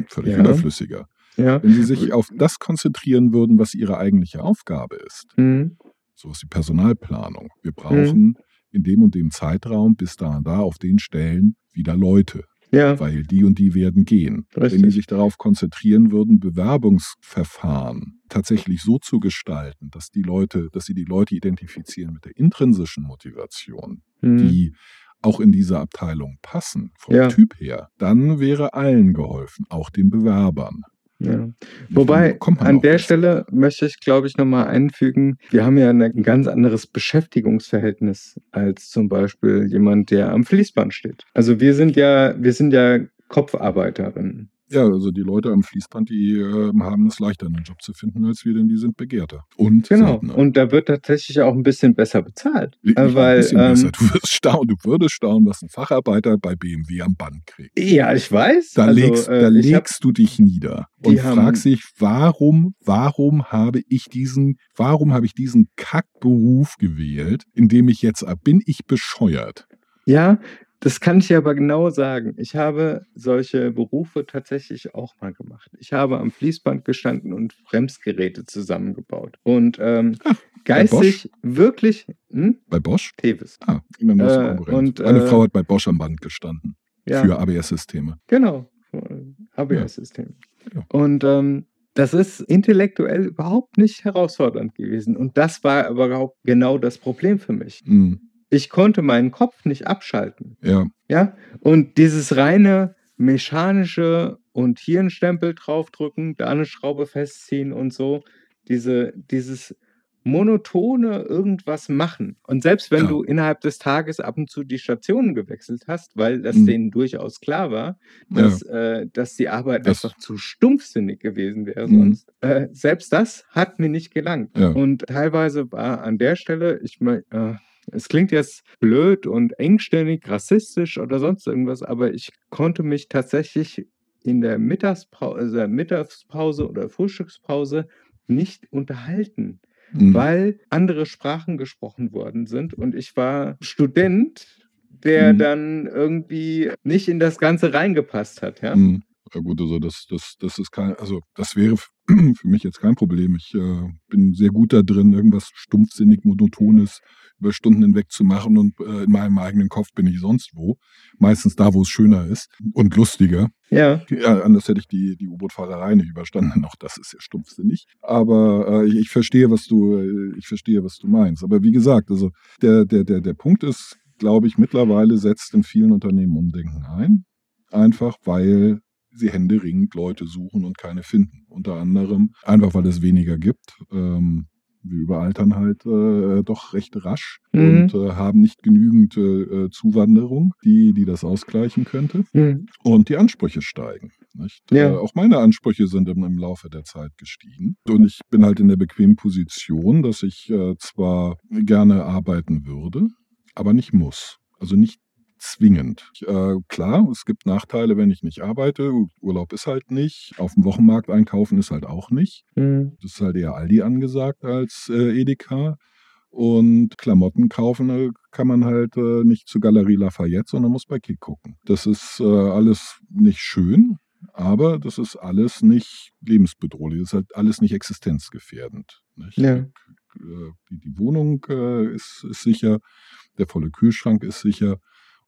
Völlig Ja. überflüssiger. Ja. Wenn sie sich auf das konzentrieren würden, was ihre eigentliche Aufgabe ist, Mhm. sowas wie Personalplanung. Wir brauchen in dem und dem Zeitraum bis da und da auf den Stellen wieder Leute, Ja. weil die und die werden gehen. Richtig. Wenn die sich darauf konzentrieren würden, Bewerbungsverfahren tatsächlich so zu gestalten, dass die Leute, dass sie die Leute identifizieren mit der intrinsischen Motivation, Mhm. die auch in diese Abteilung passen, vom Ja. Typ her, dann wäre allen geholfen, auch den Bewerbern. ja. Wobei, an der besser. Stelle möchte ich, glaube ich, nochmal einfügen, wir haben ja ein ganz anderes Beschäftigungsverhältnis als zum Beispiel jemand, der am Fließband steht. Also wir sind ja, wir sind ja Kopfarbeiterinnen. Ja, also die Leute am Fließband, die äh, haben es leichter, einen Job zu finden als wir, denn die sind begehrter. Und Genau. seltener. Und da wird tatsächlich auch ein bisschen besser bezahlt. Nicht Äh, ein weil, bisschen ähm, besser. Du wirst staunen, du würdest staunen, was ein Facharbeiter bei BMW am Band kriegt. ja, ich weiß. Da, also, legst, äh, da ich hab- legst du dich nieder und fragst dich, warum, warum habe ich diesen, warum habe ich diesen Kackberuf gewählt, in dem ich jetzt bin ich bescheuert? Ja, das kann ich aber genau sagen. Ich habe solche Berufe tatsächlich auch mal gemacht. Ich habe am Fließband gestanden und Bremsgeräte zusammengebaut. Und ähm, geistig wirklich hm? Bei Bosch? Tevis. Ah, dann ist Äh, und, Meine äh, Frau hat bei Bosch am Band gestanden Ja, für ABS-Systeme. genau. ABS-System. Ja. Und ähm, das ist intellektuell überhaupt nicht herausfordernd gewesen. Und das war aber auch genau das Problem für mich. Hm, Ich konnte meinen Kopf nicht abschalten. ja, Ja, und dieses reine mechanische und hier einen Stempel draufdrücken, da eine Schraube festziehen und so, diese, dieses monotone irgendwas machen. Und selbst wenn Ja. du innerhalb des Tages ab und zu die Stationen gewechselt hast, weil das Mhm. denen durchaus klar war, Ja. dass, äh, dass die Arbeit Das- einfach zu stumpfsinnig gewesen wäre Mhm. sonst, äh, selbst das hat mir nicht gelangt. Ja. Und teilweise war an der Stelle, ich meine, äh, es klingt jetzt blöd und engstirnig, rassistisch oder sonst irgendwas, aber ich konnte mich tatsächlich in der Mittagspause, also Mittagspause oder Frühstückspause nicht unterhalten, hm, weil andere Sprachen gesprochen worden sind und ich war Student, der Mhm. dann irgendwie nicht in das Ganze reingepasst hat. Ja? hm. Ja gut, also das, das, das ist kein, also das wäre für mich jetzt kein Problem. Ich äh, bin sehr gut da drin, irgendwas stumpfsinnig, monotones über Stunden hinweg zu machen und äh, in meinem eigenen Kopf bin ich sonst wo. Meistens da, wo es schöner ist und lustiger. Ja, Ja, anders hätte ich die, die U-Boot-Fahrerei nicht überstanden. Auch das ist ja stumpfsinnig. Aber äh, ich, ich verstehe, was du, äh, ich verstehe, was du meinst. Aber wie gesagt, also der, der, der, der Punkt ist, glaube ich, mittlerweile setzt in vielen Unternehmen Umdenken ein. Einfach weil sie händeringend Leute suchen und keine finden. Unter anderem einfach, weil es weniger gibt. Ähm, wir überaltern halt äh, doch recht rasch Mhm. und äh, haben nicht genügend äh, Zuwanderung, die, die das ausgleichen könnte. Hm. Und die Ansprüche steigen. Ja. Äh, auch meine Ansprüche sind im, im Laufe der Zeit gestiegen. Und ich bin halt in der bequemen Position, dass ich äh, zwar gerne arbeiten würde, aber nicht muss. Also nicht zwingend. Äh, klar, es gibt Nachteile, wenn ich nicht arbeite. Urlaub ist halt nicht. Auf dem Wochenmarkt einkaufen ist halt auch nicht. Hm. Das ist halt eher Aldi angesagt als äh, Edeka. Und Klamotten kaufen äh, kann man halt äh, nicht zu Galerie Lafayette, sondern muss bei Kick gucken. Das ist äh, alles nicht schön, aber das ist alles nicht lebensbedrohlich. Das ist halt alles nicht existenzgefährdend. Nicht? Ja. Äh, Die, die Wohnung äh, ist, ist sicher, der volle Kühlschrank ist sicher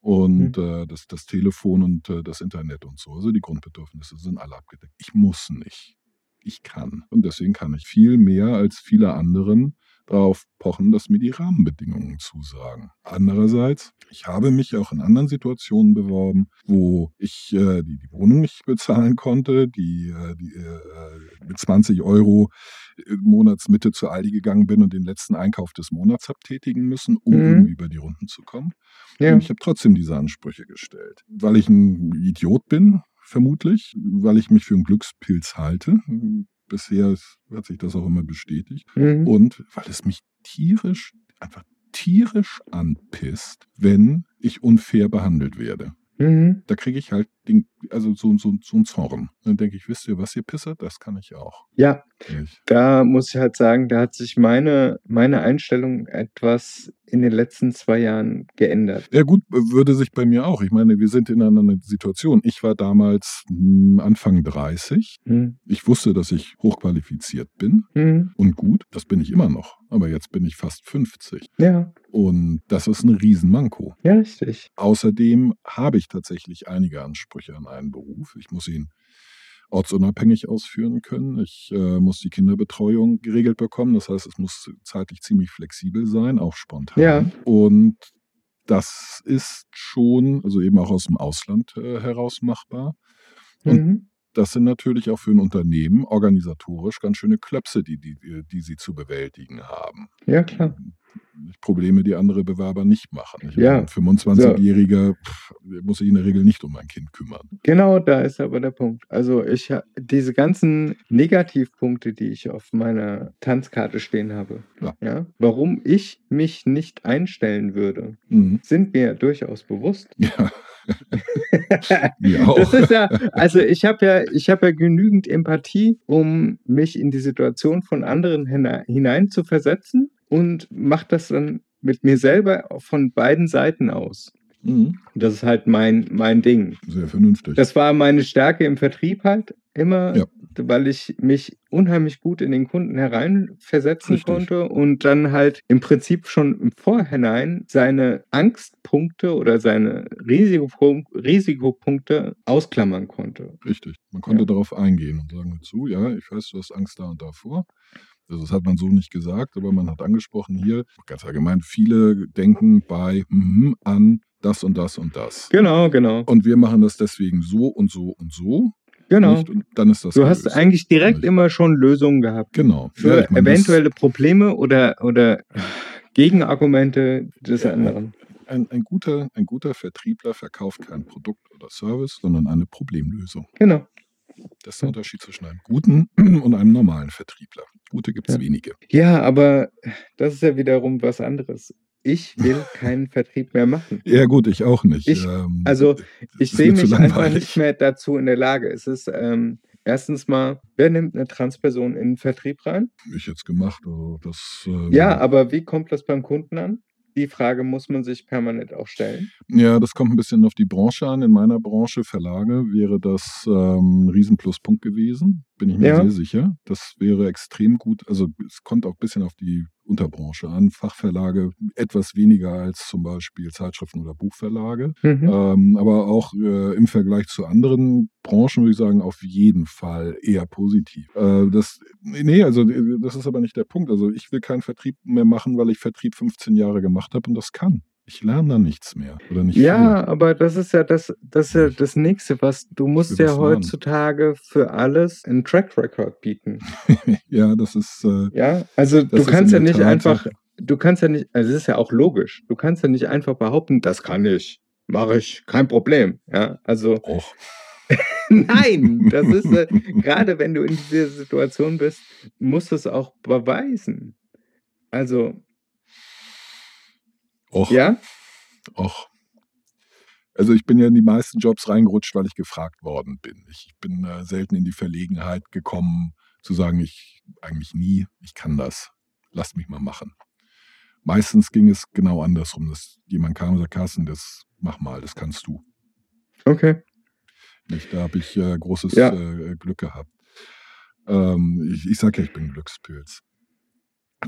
und äh, das, das Telefon und äh, das Internet und so. Also die Grundbedürfnisse sind alle abgedeckt. Ich muss nicht. Ich kann. Und deswegen kann ich viel mehr als viele anderen darauf pochen, dass mir die Rahmenbedingungen zusagen. Andererseits, ich habe mich auch in anderen Situationen beworben, wo ich äh, die, die Wohnung nicht bezahlen konnte, die, äh, die äh, mit 20 Euro äh, Monatsmitte zu Aldi gegangen bin und den letzten Einkauf des Monats habe tätigen müssen, um Mhm. über die Runden zu kommen. Ja. Und ich habe trotzdem diese Ansprüche gestellt. Weil ich ein Idiot bin, vermutlich, weil ich mich für einen Glückspilz halte. Bisher hat sich das auch immer bestätigt. Mhm. Und weil es mich tierisch, einfach tierisch anpisst, wenn ich unfair behandelt werde. Mhm. Da kriege ich halt den, also so, so, so einen Zorn. Dann denke ich, wisst ihr, was ihr pissert? Das kann ich auch. Ja, Ich, da muss ich halt sagen, da hat sich meine, meine Einstellung etwas in den letzten zwei Jahren geändert. ja gut, würde sich bei mir auch. Ich meine, wir sind in einer Situation. Ich war damals hm, Anfang 30. Mhm. Ich wusste, dass ich hochqualifiziert bin Mhm. und gut. Das bin ich immer noch. Aber jetzt bin ich fast 50. Ja, Und das ist ein Riesenmanko. ja, richtig. Außerdem habe ich tatsächlich einige Ansprüche an einen Beruf. Ich muss ihn ortsunabhängig ausführen können. Ich äh, muss die Kinderbetreuung geregelt bekommen. Das heißt, es muss zeitlich ziemlich flexibel sein, auch spontan. Ja. Und das ist schon, also eben auch aus dem Ausland äh, heraus machbar. Und Mhm. das sind natürlich auch für ein Unternehmen organisatorisch ganz schöne Klöpse, die, die, die sie zu bewältigen haben. Ja, klar. Probleme, die andere Bewerber nicht machen. Ich Ja. Ein 25-Jähriger pff, muss sich in der Regel nicht um ein Kind kümmern. Genau, da ist aber der Punkt. Also ich diese ganzen Negativpunkte, die ich auf meiner Tanzkarte stehen habe, Ja. ja, warum ich mich nicht einstellen würde, Mhm. sind mir durchaus bewusst. Ja. Das ist ja, also ich habe ja, ich habe ja genügend Empathie, um mich in die Situation von anderen hinein zu versetzen und mache das dann mit mir selber von beiden Seiten aus. Mhm. Das ist halt mein, mein Ding. Sehr vernünftig. Das war meine Stärke im Vertrieb halt immer, Ja. weil ich mich unheimlich gut in den Kunden hereinversetzen Richtig. konnte und dann halt im Prinzip schon im Vorhinein seine Angstpunkte oder seine Risikopunk Risikopunkte ausklammern konnte. Richtig. Man konnte Ja. darauf eingehen und sagen zu, ja, ich weiß, du hast Angst da und davor. Also das hat man so nicht gesagt, aber man hat angesprochen hier, ganz allgemein, viele denken bei mhm, an das und das und das. Genau, genau, Und wir machen das deswegen so und so und so. genau. Nicht? Und dann ist das Du hast gelöst. eigentlich direkt Nicht? immer schon Lösungen gehabt Genau. für Ja, meine, eventuelle Probleme oder, oder Gegenargumente des Ja. anderen. Ein, ein, guter, ein guter Vertriebler verkauft kein Produkt oder Service, sondern eine Problemlösung. Genau. Das ist der Unterschied zwischen einem guten und einem normalen Vertriebler. Gute gibt es Ja. wenige. Ja, aber das ist ja wiederum was anderes. Ich will keinen Vertrieb mehr machen. Ja, gut, ich auch nicht. Ich- Ähm, also, Ich sehe mich einfach nicht mehr dazu in der Lage. Es ist ähm, erstens mal, wer nimmt eine Transperson in den Vertrieb rein? Ich jetzt gemacht. Also das, ähm, Ja, aber wie kommt das beim Kunden an? Die Frage muss man sich permanent auch stellen. Ja, das kommt ein bisschen auf die Branche an. In meiner Branche, Verlage, wäre das ähm, ein Riesenpluspunkt gewesen. Bin ich mir Ja. sehr sicher. Das wäre extrem gut. Also es kommt auch ein bisschen auf die Unterbranche an. Fachverlage etwas weniger als zum Beispiel Zeitschriften oder Buchverlage. Mhm. Ähm, aber auch äh, im Vergleich zu anderen Branchen würde ich sagen, auf jeden Fall eher positiv. Äh, das, nee, also äh, das ist aber nicht der Punkt. Also ich will keinen Vertrieb mehr machen, weil ich Vertrieb 15 Jahre gemacht habe und das kann. Ich lerne da nichts mehr. Oder nicht Ja, aber das ist ja das, das ist ja das nächste, was du musst ja was lernen. heutzutage für alles einen Track Record bieten. viel. ja, das ist. Äh, Ja, also du kannst ja nicht Tat- einfach, du kannst ja nicht, also es ist ja auch logisch, du kannst ja nicht einfach behaupten, das kann ich, mache ich, kein Problem. Ja, also Och, nein, das ist äh, gerade wenn du in dieser Situation bist, musst du es auch beweisen. Also och, ja, och. Also ich bin ja in die meisten Jobs reingerutscht, weil ich gefragt worden bin. Ich bin äh, selten in die Verlegenheit gekommen, zu sagen, ich eigentlich nie, ich kann das. Lasst mich mal machen. Meistens ging es genau andersrum, dass jemand kam und sagte, Carsten, das mach mal, das kannst du. okay, Nicht? Da habe ich äh, großes Ja. äh, Glück gehabt. Ähm, ich ich sage ja, ich bin Glückspilz.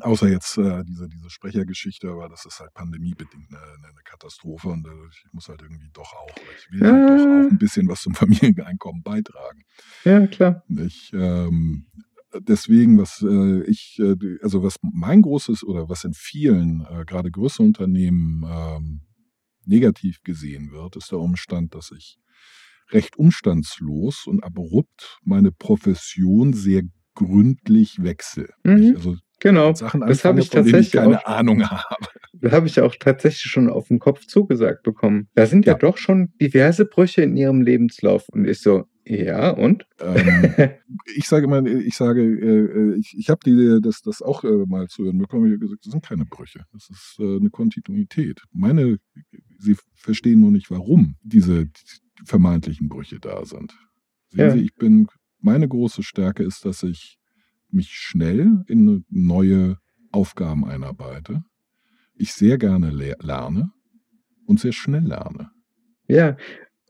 Außer jetzt äh, diese, diese Sprechergeschichte, aber das ist halt pandemiebedingt eine, eine eine Katastrophe und äh, ich muss halt irgendwie doch auch, ich will halt doch Ja. auch ein bisschen was zum Familieneinkommen beitragen. ja klar, Ich, ähm, deswegen, was äh, ich, äh, also was mein großes oder was in vielen, äh, gerade größeren Unternehmen ähm, negativ gesehen wird, ist der Umstand, dass ich recht umstandslos und abrupt meine Profession sehr gründlich wechsle. Mhm. Ich, also Genau. Sachen Das habe ich denen ich tatsächlich keine auch, Ahnung habe. das habe ich auch tatsächlich schon auf den Kopf zugesagt bekommen. Da sind ja Ja. doch schon diverse Brüche in ihrem Lebenslauf. Und ich so, ja, und? Ähm, ich sage immer, ich sage, äh, äh, ich, ich habe das, das auch äh, mal zu hören bekommen. Ich habe gesagt, das sind keine Brüche. Das ist eine Kontinuität. Meine, sie verstehen nur nicht, warum diese vermeintlichen Brüche da sind. Sehen Ja. Sie, ich bin, meine große Stärke ist, dass ich mich schnell in neue Aufgaben einarbeite. Ich sehr gerne le lerne und sehr schnell lerne. Ja,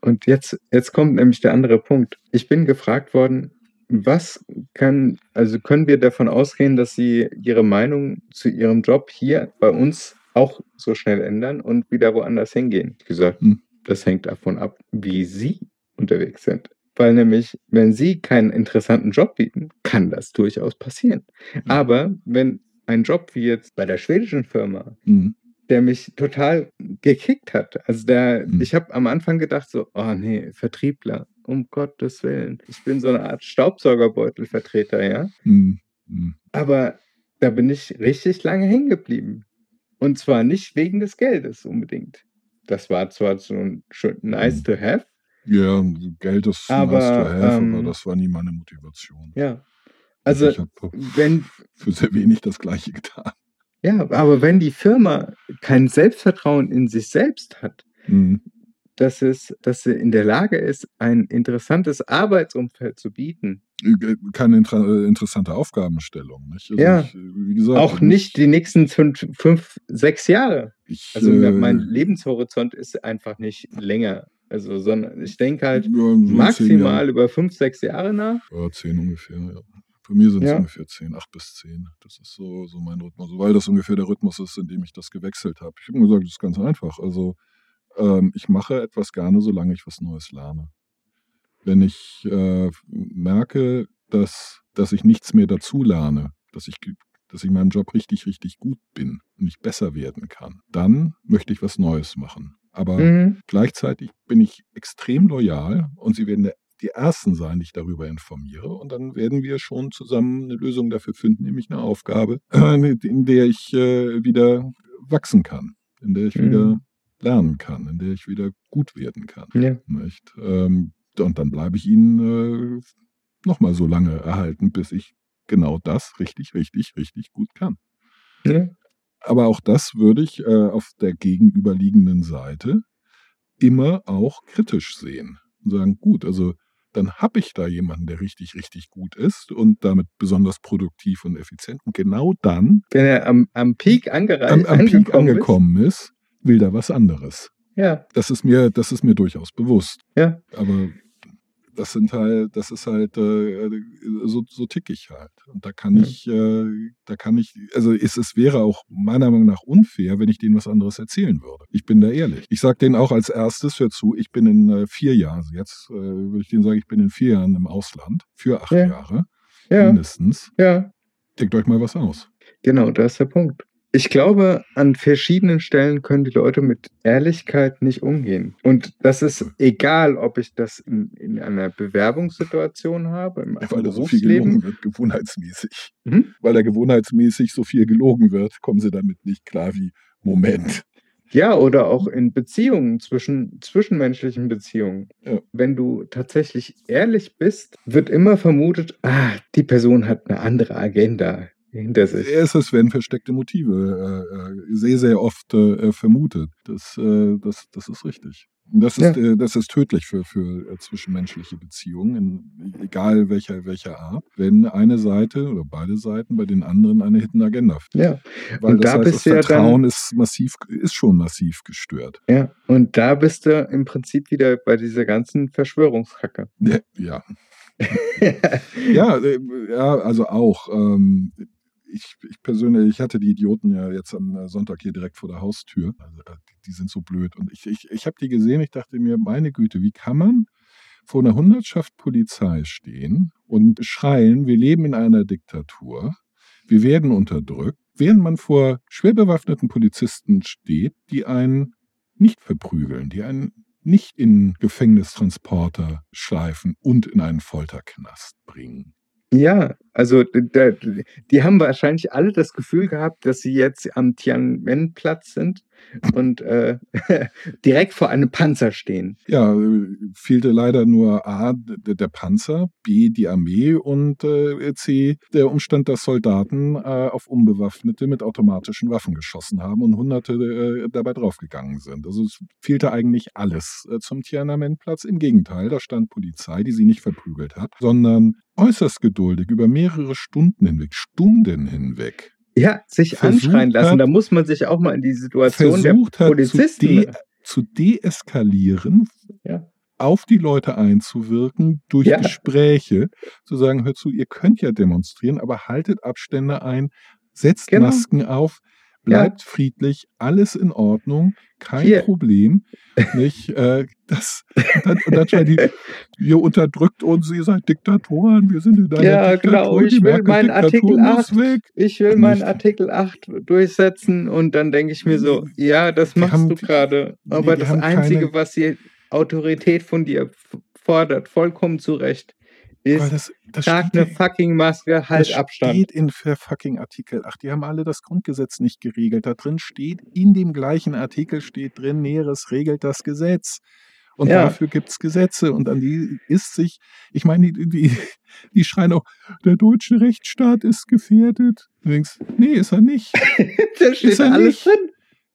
und jetzt, jetzt kommt nämlich der andere Punkt. Ich bin gefragt worden, was kann, also können wir davon ausgehen, dass Sie Ihre Meinung zu Ihrem Job hier bei uns auch so schnell ändern und wieder woanders hingehen? Ich gesagt, Hm. das hängt davon ab, wie Sie unterwegs sind. Weil nämlich, wenn Sie keinen interessanten Job bieten, kann das durchaus passieren. Aber wenn ein Job wie jetzt bei der schwedischen Firma, Mhm. der mich total gekickt hat. Also der, Mhm. ich habe am Anfang gedacht so, oh nee, Vertriebler, um Gottes Willen. Ich bin so eine Art Staubsaugerbeutelvertreter, ja. Mhm. Mhm. Aber da bin ich richtig lange hängen geblieben. Und zwar nicht wegen des Geldes unbedingt. Das war zwar so nice Mhm. to have, Ja, Geld ist Aber, nice to have, aber ähm, das war nie meine Motivation. ja. Also ich habe wenn, für sehr wenig das Gleiche getan. ja, aber wenn die Firma kein Selbstvertrauen in sich selbst hat, Mhm. dass es, dass sie in der Lage ist, ein interessantes Arbeitsumfeld zu bieten. Äh, Keine intra äh, interessante Aufgabenstellung. Nicht? Also Ja. ich, äh, wie gesagt, Auch nicht die nächsten fünf, fünf sechs Jahre. Ich, Also äh, mein Lebenshorizont ist einfach nicht länger. Also, sondern ich denke halt ja, maximal über fünf, sechs Jahre nach. Ja, zehn ungefähr, ja. Bei mir sind es Ja. ungefähr zehn, acht bis zehn. Das ist so, so mein Rhythmus, weil das ungefähr der Rhythmus ist, in dem ich das gewechselt habe. Ich habe gesagt, das ist ganz einfach. Also ähm, ich mache etwas gerne, solange ich was Neues lerne. Wenn ich äh, merke, dass, dass ich nichts mehr dazu lerne, dass ich, dass ich in meinem Job richtig, richtig gut bin und ich besser werden kann, dann möchte ich was Neues machen. Aber Mhm. Gleichzeitig bin ich extrem loyal und Sie werden die Ersten sein, die ich darüber informiere. Und dann werden wir schon zusammen eine Lösung dafür finden, nämlich eine Aufgabe, in der ich äh, wieder wachsen kann, in der ich Mhm. wieder lernen kann, in der ich wieder gut werden kann. Ja. Nicht? Ähm, und dann bleibe ich Ihnen äh, nochmal so lange erhalten, bis ich genau das richtig, richtig, richtig gut kann. Ja. Aber auch das würde ich äh, auf der gegenüberliegenden Seite immer auch kritisch sehen und sagen, gut, also dann habe ich da jemanden, der richtig, richtig gut ist und damit besonders produktiv und effizient. Und genau dann Wenn er am, am Peak angereicht am, am Peak angekommen, angekommen ist, will er was anderes. Ist. Ja, Das ist mir, das ist mir durchaus bewusst. ja. Aber das sind halt, das ist halt, äh, so, so tick ich halt. Und da kann Ja. ich, äh, da kann ich, also es, es wäre auch meiner Meinung nach unfair, wenn ich denen was anderes erzählen würde. Ich bin da ehrlich. Ich sage denen auch als erstes, hör zu, ich bin in äh, vier Jahren, also jetzt äh, würde ich denen sagen, ich bin in vier Jahren im Ausland, für acht Ja. Jahre Ja, mindestens. ja. Denkt euch mal was aus. Genau, da ist der Punkt. Ich glaube, an verschiedenen Stellen können die Leute mit Ehrlichkeit nicht umgehen. Und das ist egal, ob ich das in, in einer Bewerbungssituation habe, im Weil da so viel gelogen wird, gewohnheitsmäßig. Mhm. Weil da gewohnheitsmäßig so viel gelogen wird, kommen sie damit nicht klar wie Moment. Ja, oder auch in Beziehungen, zwischen zwischenmenschlichen Beziehungen. Ja. Wenn du tatsächlich ehrlich bist, wird immer vermutet, ah, die Person hat eine andere Agenda hinter sich. Es ist, werden versteckte Motive äh, äh, sehr, sehr oft äh, vermutet. Das, äh, das, das ist richtig. Das ist, äh, das ist tödlich für, für äh, zwischenmenschliche Beziehungen, in, egal welcher, welcher Art, wenn eine Seite oder beide Seiten bei den anderen eine Hidden Agenda finden. Ja, Weil Und das da heißt, bist das du ja dann- Vertrauen ist massiv, ist schon massiv gestört. ja. Und da bist du im Prinzip wieder bei dieser ganzen Verschwörungskacke. Ja, ja. Ja, ja, also auch. Ähm, ich, ich persönlich, ich hatte die Idioten ja jetzt am äh, Sonntag hier direkt vor der Haustür. Also, äh, die, sind so blöd. Und ich, ich, ich habe die gesehen, ich dachte mir, meine Güte, wie kann man vor einer Hundertschaft Polizei stehen und schreien, wir leben in einer Diktatur, wir werden unterdrückt, während man vor schwer bewaffneten Polizisten steht, die einen nicht verprügeln, die einen nicht in Gefängnistransporter schleifen und in einen Folterknast bringen. Ja, also d die haben wahrscheinlich alle das Gefühl gehabt, dass sie jetzt am Tiananmen-Platz sind und, äh, direkt vor einem Panzer stehen. Ja, fehlte leider nur A, der Panzer, B, die Armee und, äh, C, der Umstand, dass Soldaten, äh, auf Unbewaffnete mit automatischen Waffen geschossen haben und Hunderte, äh, dabei draufgegangen sind. Also, es fehlte eigentlich alles, äh, zum Tiananmen-Platz. Im Gegenteil, da stand Polizei, die sie nicht verprügelt hat, sondern äußerst geduldig über mehrere Stunden hinweg, Stunden hinweg. Ja, sich anschreien lassen. hat Da muss man sich auch mal in die Situation der versucht hat, zu, Polizisten de zu deeskalieren, Ja. auf die Leute einzuwirken durch Ja. Gespräche, zu sagen, hört zu, ihr könnt ja demonstrieren, aber haltet Abstände ein, setzt Genau. Masken auf, bleibt friedlich, alles in Ordnung, kein Hier. Problem. Nicht, äh, das, und dann, und dann die, ihr unterdrückt uns, ihr seid Diktatoren, wir sind in einer Ja, Diktatur, genau, ich will meinen Artikel muss 8. weg. Ich will meinen. Artikel 8 durchsetzen und dann denke ich mir so, ja, das machst haben- du gerade. nee, Aber die das Einzige, keine- was die Autorität von dir fordert, vollkommen zu Recht, Weil ist, das, das trag steht eine fucking Maske, halt das Abstand. steht in der fucking Artikel 8. Die haben alle das Grundgesetz nicht geregelt. Da drin steht, in dem gleichen Artikel steht drin, Näheres regelt das Gesetz. Und Ja. dafür gibt es Gesetze. Und an die ist sich, ich meine, die, die, die schreien auch, der deutsche Rechtsstaat ist gefährdet. Du denkst, nee, ist er nicht. da steht Ist er alles nicht. drin.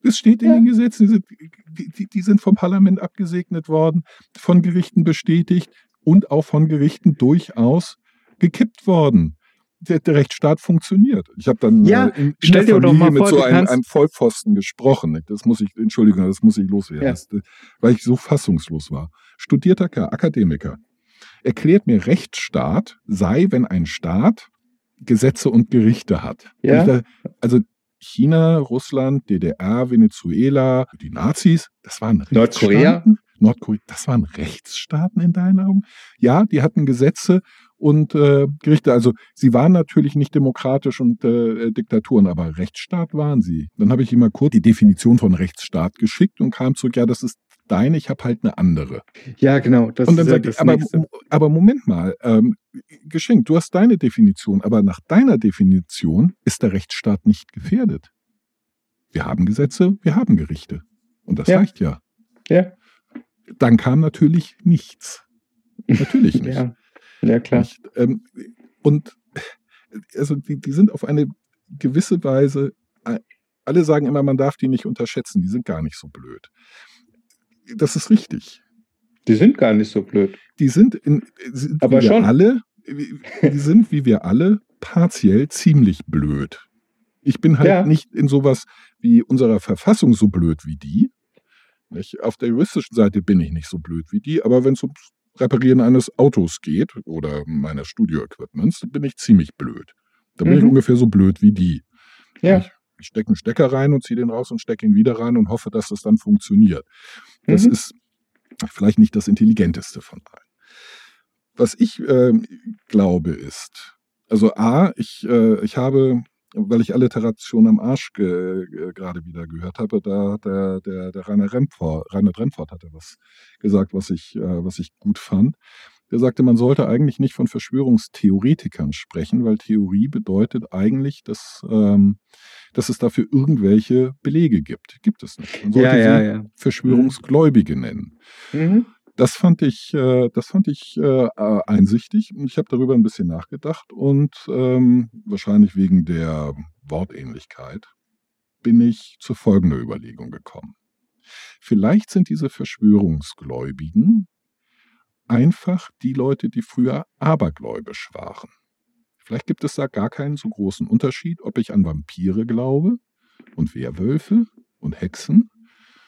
Es steht in Ja. den Gesetzen, die, die, die sind vom Parlament abgesegnet worden, von Gerichten bestätigt und auch von Gerichten durchaus gekippt worden. Der, der Rechtsstaat funktioniert. Ich habe dann Ja, äh, in, in stell der Familie mit vor, so einem, einem Vollpfosten gesprochen. Das muss ich, Entschuldigung, das muss ich loswerden, Ja. das, äh, weil ich so fassungslos war. Studierter Akademiker, erklärt mir, Rechtsstaat sei, wenn ein Staat Gesetze und Gerichte hat. Ja. Da, also China, Russland, DDR, Venezuela, die Nazis, das waren Nordkorea? Nordkorea, das waren Rechtsstaaten in deinen Augen? Ja, die hatten Gesetze und äh, Gerichte. Also sie waren natürlich nicht demokratisch und äh, Diktaturen, aber Rechtsstaat waren sie. Dann habe ich ihm mal kurz die Definition von Rechtsstaat geschickt und kam zurück, ja, das ist deine, ich habe halt eine andere. Ja, genau. Das Und dann sage ich, aber, aber Moment mal, ähm, geschenkt, du hast deine Definition, aber nach deiner Definition ist der Rechtsstaat nicht gefährdet. Wir haben Gesetze, wir haben Gerichte. Und das Ja. reicht ja. Ja. Dann kam natürlich nichts. Natürlich nicht. Ja. ja, klar. Nicht? Ähm, und also die, die sind auf eine gewisse Weise, äh, alle sagen immer, man darf die nicht unterschätzen, die sind gar nicht so blöd. Das ist richtig. Die sind gar nicht so blöd. die sind, in, sind Aber wie wir schon. alle, die sind wie wir alle partiell ziemlich blöd. Ich bin halt Ja. nicht in sowas wie unserer Verfassung so blöd wie die. Nicht? Auf der juristischen Seite bin ich nicht so blöd wie die, aber wenn es ums Reparieren eines Autos geht oder meines Studio-Equipments, dann bin ich ziemlich blöd. Da bin ich Mhm. ungefähr so blöd wie die. Ja. Ich, ich stecke einen Stecker rein und ziehe den raus und stecke ihn wieder rein und hoffe, dass das dann funktioniert. Das Mhm. ist vielleicht nicht das Intelligenteste von allen. Was ich ähm, glaube ist, also A, ich, äh, ich habe, weil ich Alliteration am Arsch ge, ge, gerade wieder gehört habe, da hat der, der, der Rainer Remford, Rainer Remford hatte was gesagt, was ich, äh, was ich gut fand. Der sagte, man sollte eigentlich nicht von Verschwörungstheoretikern sprechen, weil Theorie bedeutet eigentlich, dass, ähm, dass es dafür irgendwelche Belege gibt. Gibt es nicht. Man sollte Ja, ja, sie ja. Verschwörungsgläubige nennen. Mhm. Das fand ich, äh, das fand ich äh, einsichtig. Ich habe darüber ein bisschen nachgedacht und ähm, wahrscheinlich wegen der Wortähnlichkeit bin ich zu folgender Überlegung gekommen. Vielleicht sind diese Verschwörungsgläubigen einfach die Leute, die früher abergläubisch waren. Vielleicht gibt es da gar keinen so großen Unterschied, ob ich an Vampire glaube und Werwölfe und Hexen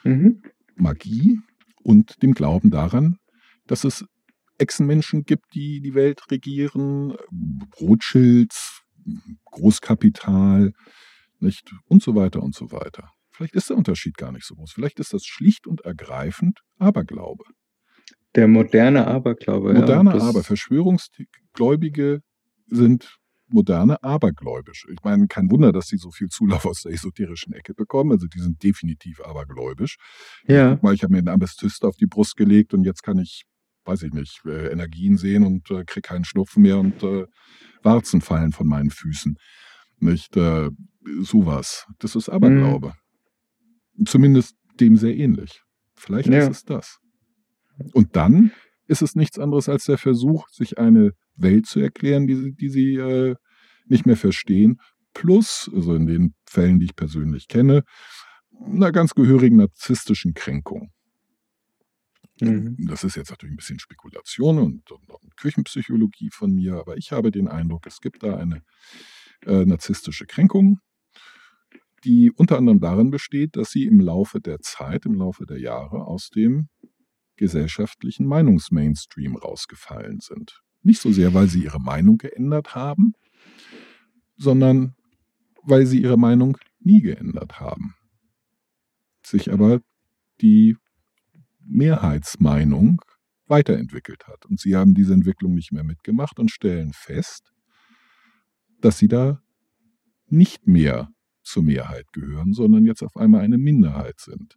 Mhm. Magie und dem Glauben daran, dass es Echsenmenschen gibt, die die Welt regieren, Rothschilds, Großkapital, nicht? Und so weiter und so weiter. Vielleicht ist der Unterschied gar nicht so groß. Vielleicht ist das schlicht und ergreifend Aberglaube. Der moderne Aberglaube. Moderne ja, Aber. Verschwörungsgläubige sind moderne abergläubisch. Ich meine, kein Wunder, dass sie so viel Zulauf aus der esoterischen Ecke bekommen. Also die sind definitiv abergläubisch. Ja. Mal, ich habe mir einen Amethyst auf die Brust gelegt und jetzt kann ich weiß ich nicht, äh, Energien sehen und äh, krieg keinen Schnupfen mehr und äh, Warzen fallen von meinen Füßen. Nicht äh, sowas. Das ist Aberglaube. Mhm. Zumindest dem sehr ähnlich. Vielleicht ja. ist es das. Und dann ist es nichts anderes als der Versuch, sich eine Welt zu erklären, die, die sie äh, nicht mehr verstehen, plus, also in den Fällen, die ich persönlich kenne, einer ganz gehörigen narzisstischen Kränkung. Mhm. Das ist jetzt natürlich ein bisschen Spekulation und, und, und, Küchenpsychologie von mir, aber ich habe den Eindruck, es gibt da eine äh, narzisstische Kränkung, die unter anderem darin besteht, dass sie im Laufe der Zeit, im Laufe der Jahre aus dem gesellschaftlichen Meinungsmainstream rausgefallen sind. Nicht so sehr, weil sie ihre Meinung geändert haben, sondern weil sie ihre Meinung nie geändert haben. Sich aber die Mehrheitsmeinung weiterentwickelt hat. Und sie haben diese Entwicklung nicht mehr mitgemacht und stellen fest, dass sie da nicht mehr zur Mehrheit gehören, sondern jetzt auf einmal eine Minderheit sind.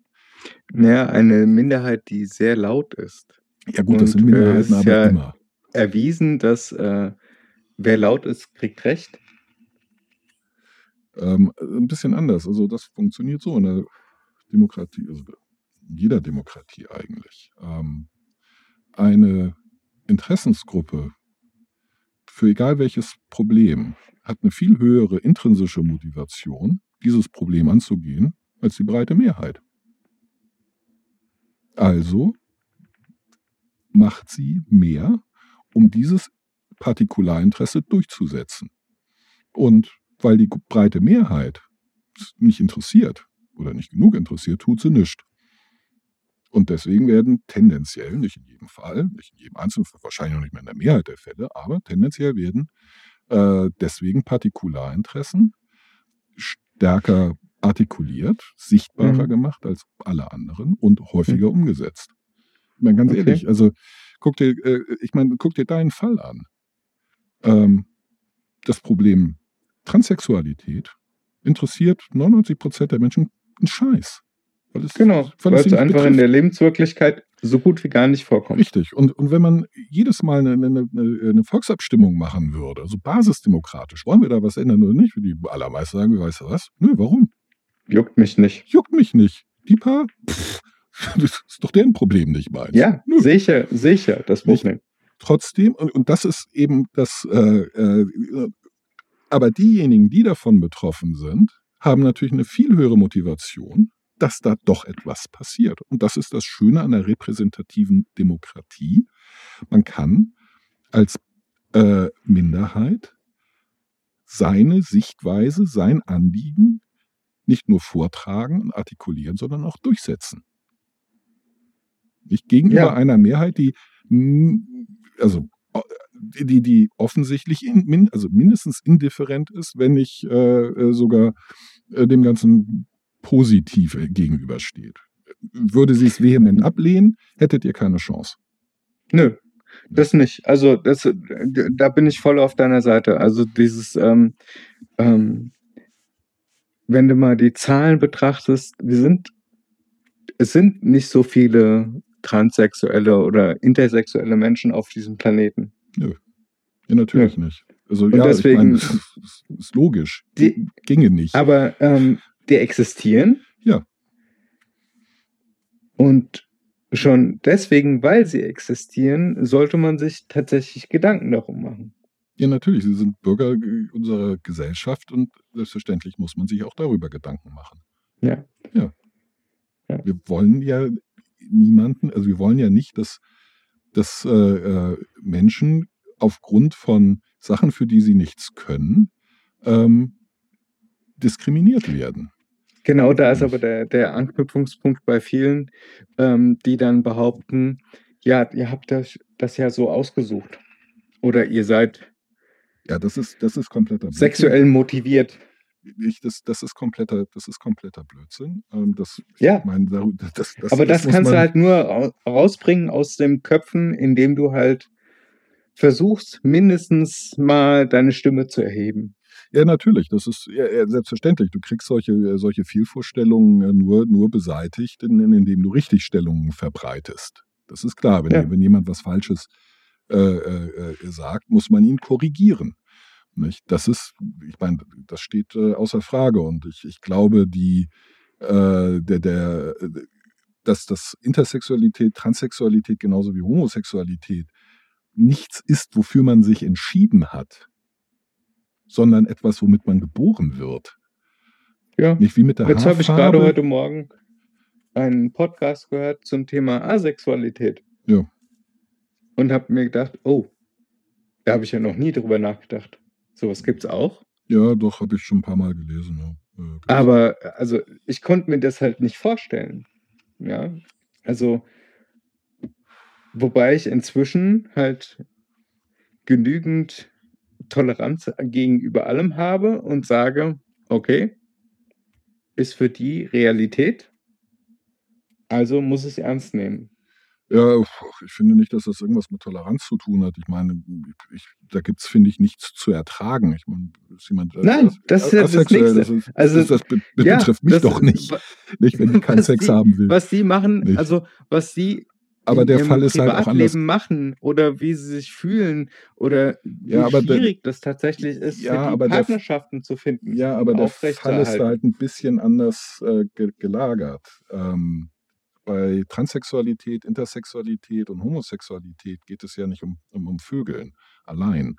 Ja, eine Minderheit, die sehr laut ist. Ja gut, das sind Minderheiten, äh, aber ja immer. Erwiesen, dass äh, wer laut ist, kriegt Recht. Ähm, ein bisschen anders. Also das funktioniert so in der Demokratie, also in jeder Demokratie eigentlich. Ähm, eine Interessensgruppe für egal welches Problem hat eine viel höhere intrinsische Motivation, dieses Problem anzugehen, als die breite Mehrheit. Also macht sie mehr, um dieses Partikularinteresse durchzusetzen. Und weil die breite Mehrheit nicht interessiert oder nicht genug interessiert, tut sie nichts. Und deswegen werden tendenziell, nicht in jedem Fall, nicht in jedem Einzelnen, wahrscheinlich noch nicht mehr in der Mehrheit der Fälle, aber tendenziell werden äh, deswegen Partikularinteressen stärker artikuliert, sichtbarer mhm. gemacht als alle anderen und häufiger mhm. umgesetzt. Ich meine, ganz okay. ehrlich, also guck dir, äh, ich meine, guck dir deinen Fall an. Ähm, das Problem Transsexualität interessiert 99 Prozent der Menschen einen Scheiß. Weil es, genau, weil, weil es einfach betrifft. in der Lebenswirklichkeit so gut wie gar nicht vorkommt. Richtig. Und, und wenn man jedes Mal eine, eine, eine Volksabstimmung machen würde, also basisdemokratisch, wollen wir da was ändern oder nicht? Die allermeisten sagen, weißt du was? Nö, warum? Juckt mich nicht. Juckt mich nicht. Die paar, pff, das ist doch deren Problem, nicht meins. Ja, Nö. sicher, sicher, das Problem. Trotzdem, und, und das ist eben das, äh, äh, aber diejenigen, die davon betroffen sind, haben natürlich eine viel höhere Motivation, dass da doch etwas passiert. Und das ist das Schöne an der repräsentativen Demokratie. Man kann als äh, Minderheit seine Sichtweise, sein Anliegen nicht nur vortragen und artikulieren, sondern auch durchsetzen. Nicht gegenüber ja. einer Mehrheit, die also die, die offensichtlich in, also mindestens indifferent ist, wenn nicht äh, äh, sogar äh, dem Ganzen positiv gegenübersteht. Würde sie es vehement ablehnen, hättet ihr keine Chance. Nö, das nicht. Also das, da bin ich voll auf deiner Seite. Also dieses, ähm, ähm, wenn du mal die Zahlen betrachtest, wir sind, es sind nicht so viele transsexuelle oder intersexuelle Menschen auf diesem Planeten. Nö. Ja, natürlich Nö. nicht. Also Und ja, deswegen, ich meine, das ist logisch. Die, Ginge nicht. Aber ähm, die existieren. Ja. Und schon deswegen, weil sie existieren, sollte man sich tatsächlich Gedanken darum machen. Ja, natürlich. Sie sind Bürger unserer Gesellschaft und selbstverständlich muss man sich auch darüber Gedanken machen. Ja. Ja. ja. Wir wollen ja niemanden, also wir wollen ja nicht, dass, dass äh, äh, Menschen aufgrund von Sachen, für die sie nichts können, ähm, diskriminiert werden. Genau, da ist aber der, der Anknüpfungspunkt bei vielen, ähm, die dann behaupten, ja, ihr habt das, das ja so ausgesucht. Oder ihr seid ja, das ist, das ist kompletter Blödsinn. sexuell motiviert. Ich, das, das, ist kompletter, das ist kompletter Blödsinn. Ähm, das, ja. Mein, das, das, aber das, kannst du halt nur rausbringen aus den Köpfen, indem du halt versuchst, mindestens mal deine Stimme zu erheben. Ja, natürlich. Das ist ja, selbstverständlich. Du kriegst solche, äh, solche Fehlvorstellungen nur, nur beseitigt, indem du Richtigstellungen verbreitest. Das ist klar. Wenn, Ja. wenn jemand was Falsches äh, äh, äh, sagt, muss man ihn korrigieren. Nicht? Das ist, ich meine, das steht äh, außer Frage. Und ich, ich glaube, die, äh, der, der, dass das Intersexualität, Transsexualität genauso wie Homosexualität nichts ist, wofür man sich entschieden hat, sondern etwas, womit man geboren wird. Ja. Nicht wie mit der Jetzt habe ich gerade heute Morgen einen Podcast gehört zum Thema Asexualität. Ja. Und habe mir gedacht, oh, da habe ich ja noch nie drüber nachgedacht. Sowas gibt es auch. Ja, doch, habe ich schon ein paar Mal gelesen. Ja. Äh. Aber also ich konnte mir das halt nicht vorstellen. Ja. Also, wobei ich inzwischen halt genügend Toleranz gegenüber allem habe und sage, okay, ist für die Realität, also muss ich es ernst nehmen. Ja, ich finde nicht, dass das irgendwas mit Toleranz zu tun hat. Ich meine, ich, da gibt es, finde ich, nichts zu ertragen. Ich meine, ist jemand äh, Nein, as- das ist ja das Nächste. Das, ist, Also, das, das be Ja, betrifft mich das- doch nicht. Nicht, wenn ich keinen Sex die- haben will. Was die machen, Nicht. also was die Aber in der Fall ist halt auch anders. Machen oder wie sie sich fühlen oder wie Ja, aber der- schwierig das tatsächlich ist, Ja, aber der- Partnerschaften zu finden. Ja, aber der Fall ist halt ein bisschen anders äh, ge gelagert. Ähm, bei Transsexualität, Intersexualität und Homosexualität geht es ja nicht um, um, um Vögeln allein.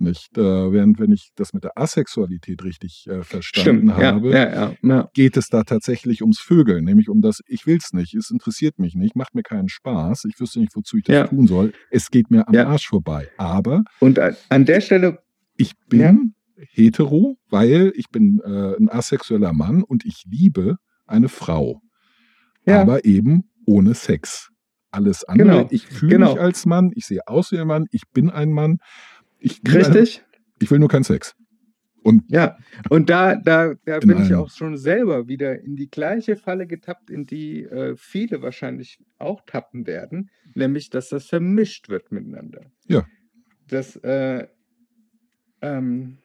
Nicht, äh, während wenn ich das mit der Asexualität richtig äh, verstanden Stimmt, habe, ja, ja, ja. geht es da tatsächlich ums Vögeln, nämlich um das, ich will es nicht, es interessiert mich nicht, macht mir keinen Spaß, ich wüsste nicht, wozu ich das tun soll. Es geht mir am. Arsch vorbei. Aber Und an, an der Stelle, ich bin hetero, weil ich bin äh, ein asexueller Mann und ich liebe eine Frau. Ja. Aber eben ohne Sex. Alles andere, Genau, ich fühle genau. mich als Mann, ich sehe aus wie ein Mann, ich bin ein Mann. Ich, richtig? ich will nur keinen Sex. Und Ja, und da, da, da In bin ich auch schon selber wieder in die gleiche Falle getappt, in die äh, viele wahrscheinlich auch tappen werden, nämlich, dass das vermischt wird miteinander. Ja. Das, äh, ähm,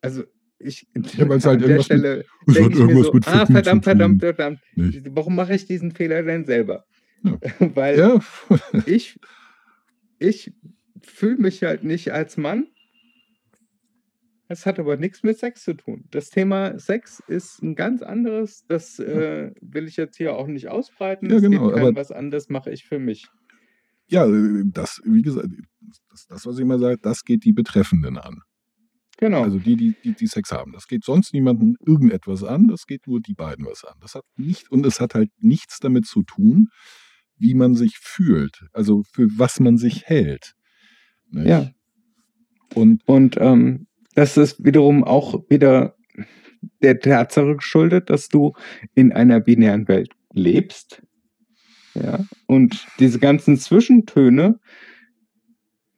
also ich, Ja, halt an der Stelle denke ich mir so, mit ah, verdammt, verdammt, verdammt, nicht. warum mache ich diesen Fehler denn selber? Ja. Weil Ja, ich, ich fühle mich halt nicht als Mann. Es hat aber nichts mit Sex zu tun. Das Thema Sex ist ein ganz anderes. Das äh, will ich jetzt hier auch nicht ausbreiten. Ja, Es genau, aber- was anderes mache ich für mich. ja, äh, das, wie gesagt, das, das, was ich immer sage, das geht die Betreffenden an. Genau. Also die, die, die, die Sex haben. Das geht sonst niemandem irgendetwas an, das geht nur die beiden was an. Das hat nicht, und es hat halt nichts damit zu tun, wie man sich fühlt, also für was man sich hält. Nicht? ja. Und Und ähm, das ist wiederum auch wieder der Tatsache geschuldet, dass du in einer binären Welt lebst. Ja. Und diese ganzen Zwischentöne,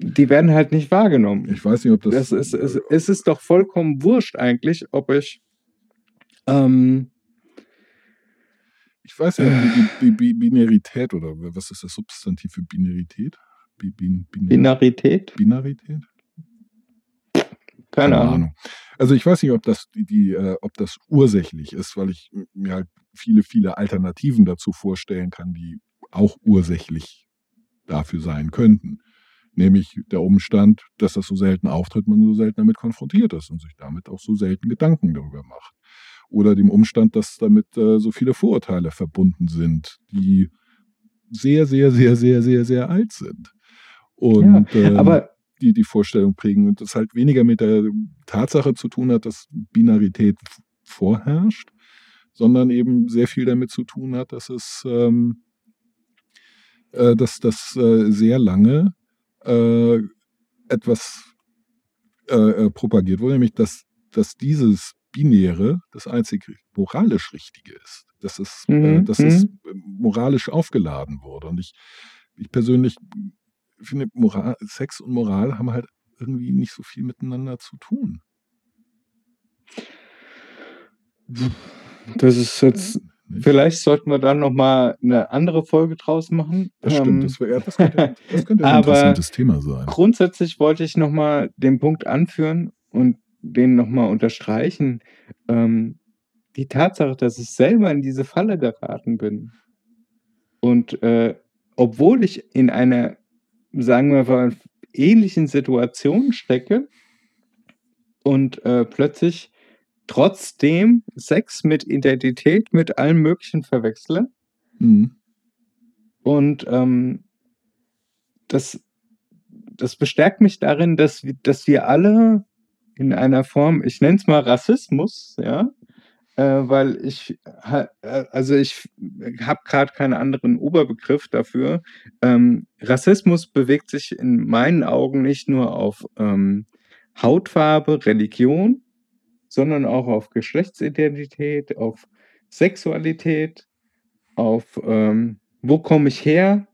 die werden halt nicht wahrgenommen. ich weiß nicht, ob das. Das ist, es, es ist doch vollkommen wurscht eigentlich, ob ich ähm, ich weiß die, die Binarität oder was ist das Substantiv für Binarität? Bi, bin, bin, Binarität, Binarität? keine Ahnung. Also ich weiß nicht, ob das die, die äh, ob das ursächlich ist, weil ich mir halt viele, viele Alternativen dazu vorstellen kann, die auch ursächlich dafür sein könnten. Nämlich der Umstand, dass das so selten auftritt, man so selten damit konfrontiert ist und sich damit auch so selten Gedanken darüber macht. Oder dem Umstand, dass damit äh, so viele Vorurteile verbunden sind, die sehr, sehr, sehr, sehr, sehr, sehr alt sind. Und ähm, Aber die die Vorstellung prägen und das halt weniger mit der Tatsache zu tun hat, dass Binarität vorherrscht, sondern eben sehr viel damit zu tun hat, dass es ähm, äh, dass das äh, sehr lange äh, etwas äh, äh, propagiert wurde, nämlich dass, dass dieses Binäre das einzig moralisch Richtige ist. Dass es, äh, Mhm, dass es moralisch aufgeladen wurde. Und ich, ich persönlich finde, Moral, Sex und Moral haben halt irgendwie nicht so viel miteinander zu tun. das ist jetzt, Nicht? Vielleicht sollten wir dann nochmal eine andere Folge draus machen. Das Ähm, stimmt, das, wär, das könnte, das könnte ein interessantes Thema sein. Grundsätzlich wollte ich nochmal den Punkt anführen und den nochmal unterstreichen. Ähm, die Tatsache, dass ich selber in diese Falle geraten bin und äh, obwohl ich in einer, sagen wir mal, ähnlichen Situation stecke und äh, plötzlich trotzdem Sex mit Identität, mit allem Möglichen verwechsle. Mhm. Und ähm, das, das bestärkt mich darin, dass, wir- dass wir alle in einer Form, ich nenne es mal Rassismus, ja, äh, weil ich, äh, also ich habe gerade keinen anderen Oberbegriff dafür. Ähm, Rassismus bewegt sich in meinen Augen nicht nur auf ähm, Hautfarbe, Religion, sondern auch auf Geschlechtsidentität, auf Sexualität, auf ähm, wo komme ich her.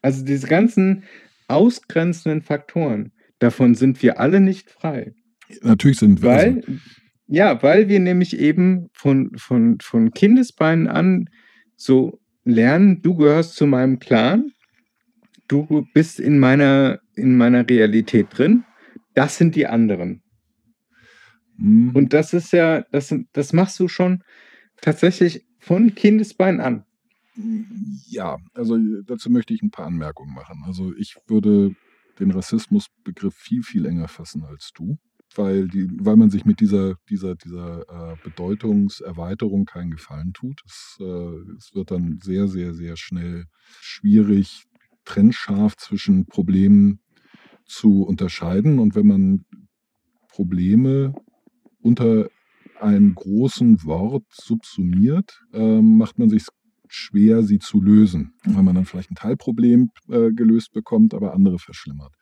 Also diese ganzen ausgrenzenden Faktoren, davon sind wir alle nicht frei. Natürlich sind wir. Weil, ja, weil wir nämlich eben von, von, von Kindesbeinen an so lernen, du gehörst zu meinem Clan, du bist in meiner, in meiner Realität drin, das sind die anderen. Mhm. Und das ist ja, das, das machst du schon tatsächlich von Kindesbein an. Ja, also dazu möchte ich ein paar Anmerkungen machen. Also ich würde den Rassismusbegriff viel, viel enger fassen als du, weil, die, weil man sich mit dieser, dieser, dieser äh, Bedeutungserweiterung keinen Gefallen tut. Es, äh, es wird dann sehr, sehr, sehr schnell schwierig, trennscharf zwischen Problemen zu unterscheiden. Und wenn man Probleme unter einem großen Wort subsumiert, ähm, macht man sich schwer, sie zu lösen, weil man dann vielleicht ein Teilproblem äh, gelöst bekommt, aber andere verschlimmert.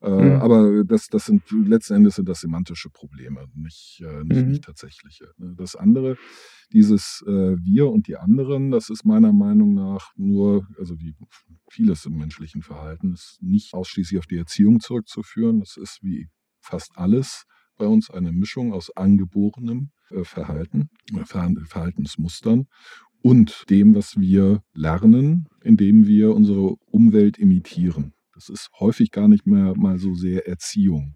Äh, Mhm. Aber das, das sind letzten Endes sind das semantische Probleme, nicht, äh, nicht, Mhm. nicht tatsächliche. Ne? Das andere, dieses äh, Wir und die anderen, das ist meiner Meinung nach nur, also wie vieles im menschlichen Verhalten, ist nicht ausschließlich auf die Erziehung zurückzuführen. Das ist wie fast alles bei uns eine Mischung aus angeborenem äh, Verhalten, äh, Verhal- Verhaltensmustern und dem, was wir lernen, indem wir unsere Umwelt imitieren. Das ist häufig gar nicht mehr mal so sehr Erziehung.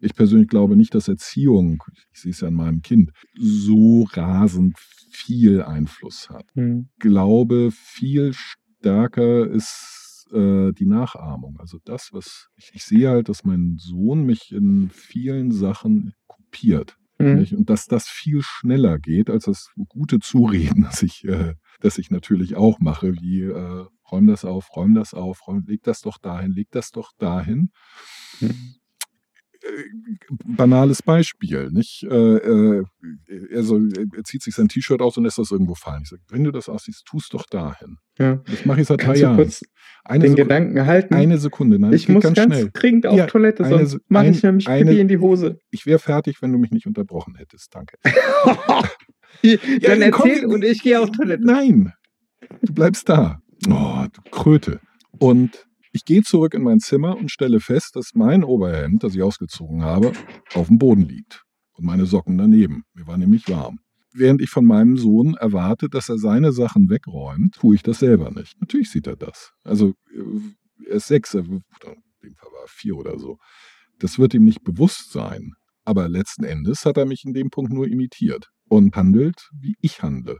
Ich persönlich glaube nicht, dass Erziehung, ich sehe es ja an meinem Kind, so rasend viel Einfluss hat. Mhm. Glaube, viel stärker ist äh, die Nachahmung. Also das, was ich, ich sehe halt, dass mein Sohn mich in vielen Sachen kopiert. Mhm. Und dass das viel schneller geht, als das gute Zureden, das ich, äh, das ich natürlich auch mache, wie äh, räum das auf, räum das auf, räum, leg das doch dahin, leg das doch dahin. Mhm. Banales Beispiel, nicht? Äh, äh, er, zieht sich sein T-Shirt aus und lässt das irgendwo fallen. Ich sage, wenn du das aussiehst, tust doch dahin. Ja. Das mache ich seit drei Kannst Jahren. kurz Eine, den Sekunde, Gedanken halten? eine Sekunde, nein, ich muss ganz, ganz, schnell. dringend auf Ja, Toilette, sonst mache ich nämlich eine- in die Hose. Ich wäre fertig, wenn du mich nicht unterbrochen hättest. Danke. Dann dann komm, erzähl und ich gehe auf Toilette. Nein, du bleibst da. Oh, du Kröte. Und ich gehe zurück in mein Zimmer und stelle fest, dass mein Oberhemd, das ich ausgezogen habe, auf dem Boden liegt. Und meine Socken daneben. Mir war nämlich warm. Während ich von meinem Sohn erwarte, dass er seine Sachen wegräumt, tue ich das selber nicht. Natürlich sieht er das. Also äh, er ist sechs, in dem Fall war er vier oder so. Das wird ihm nicht bewusst sein. Aber letzten Endes hat er mich in dem Punkt nur imitiert und handelt, wie ich handle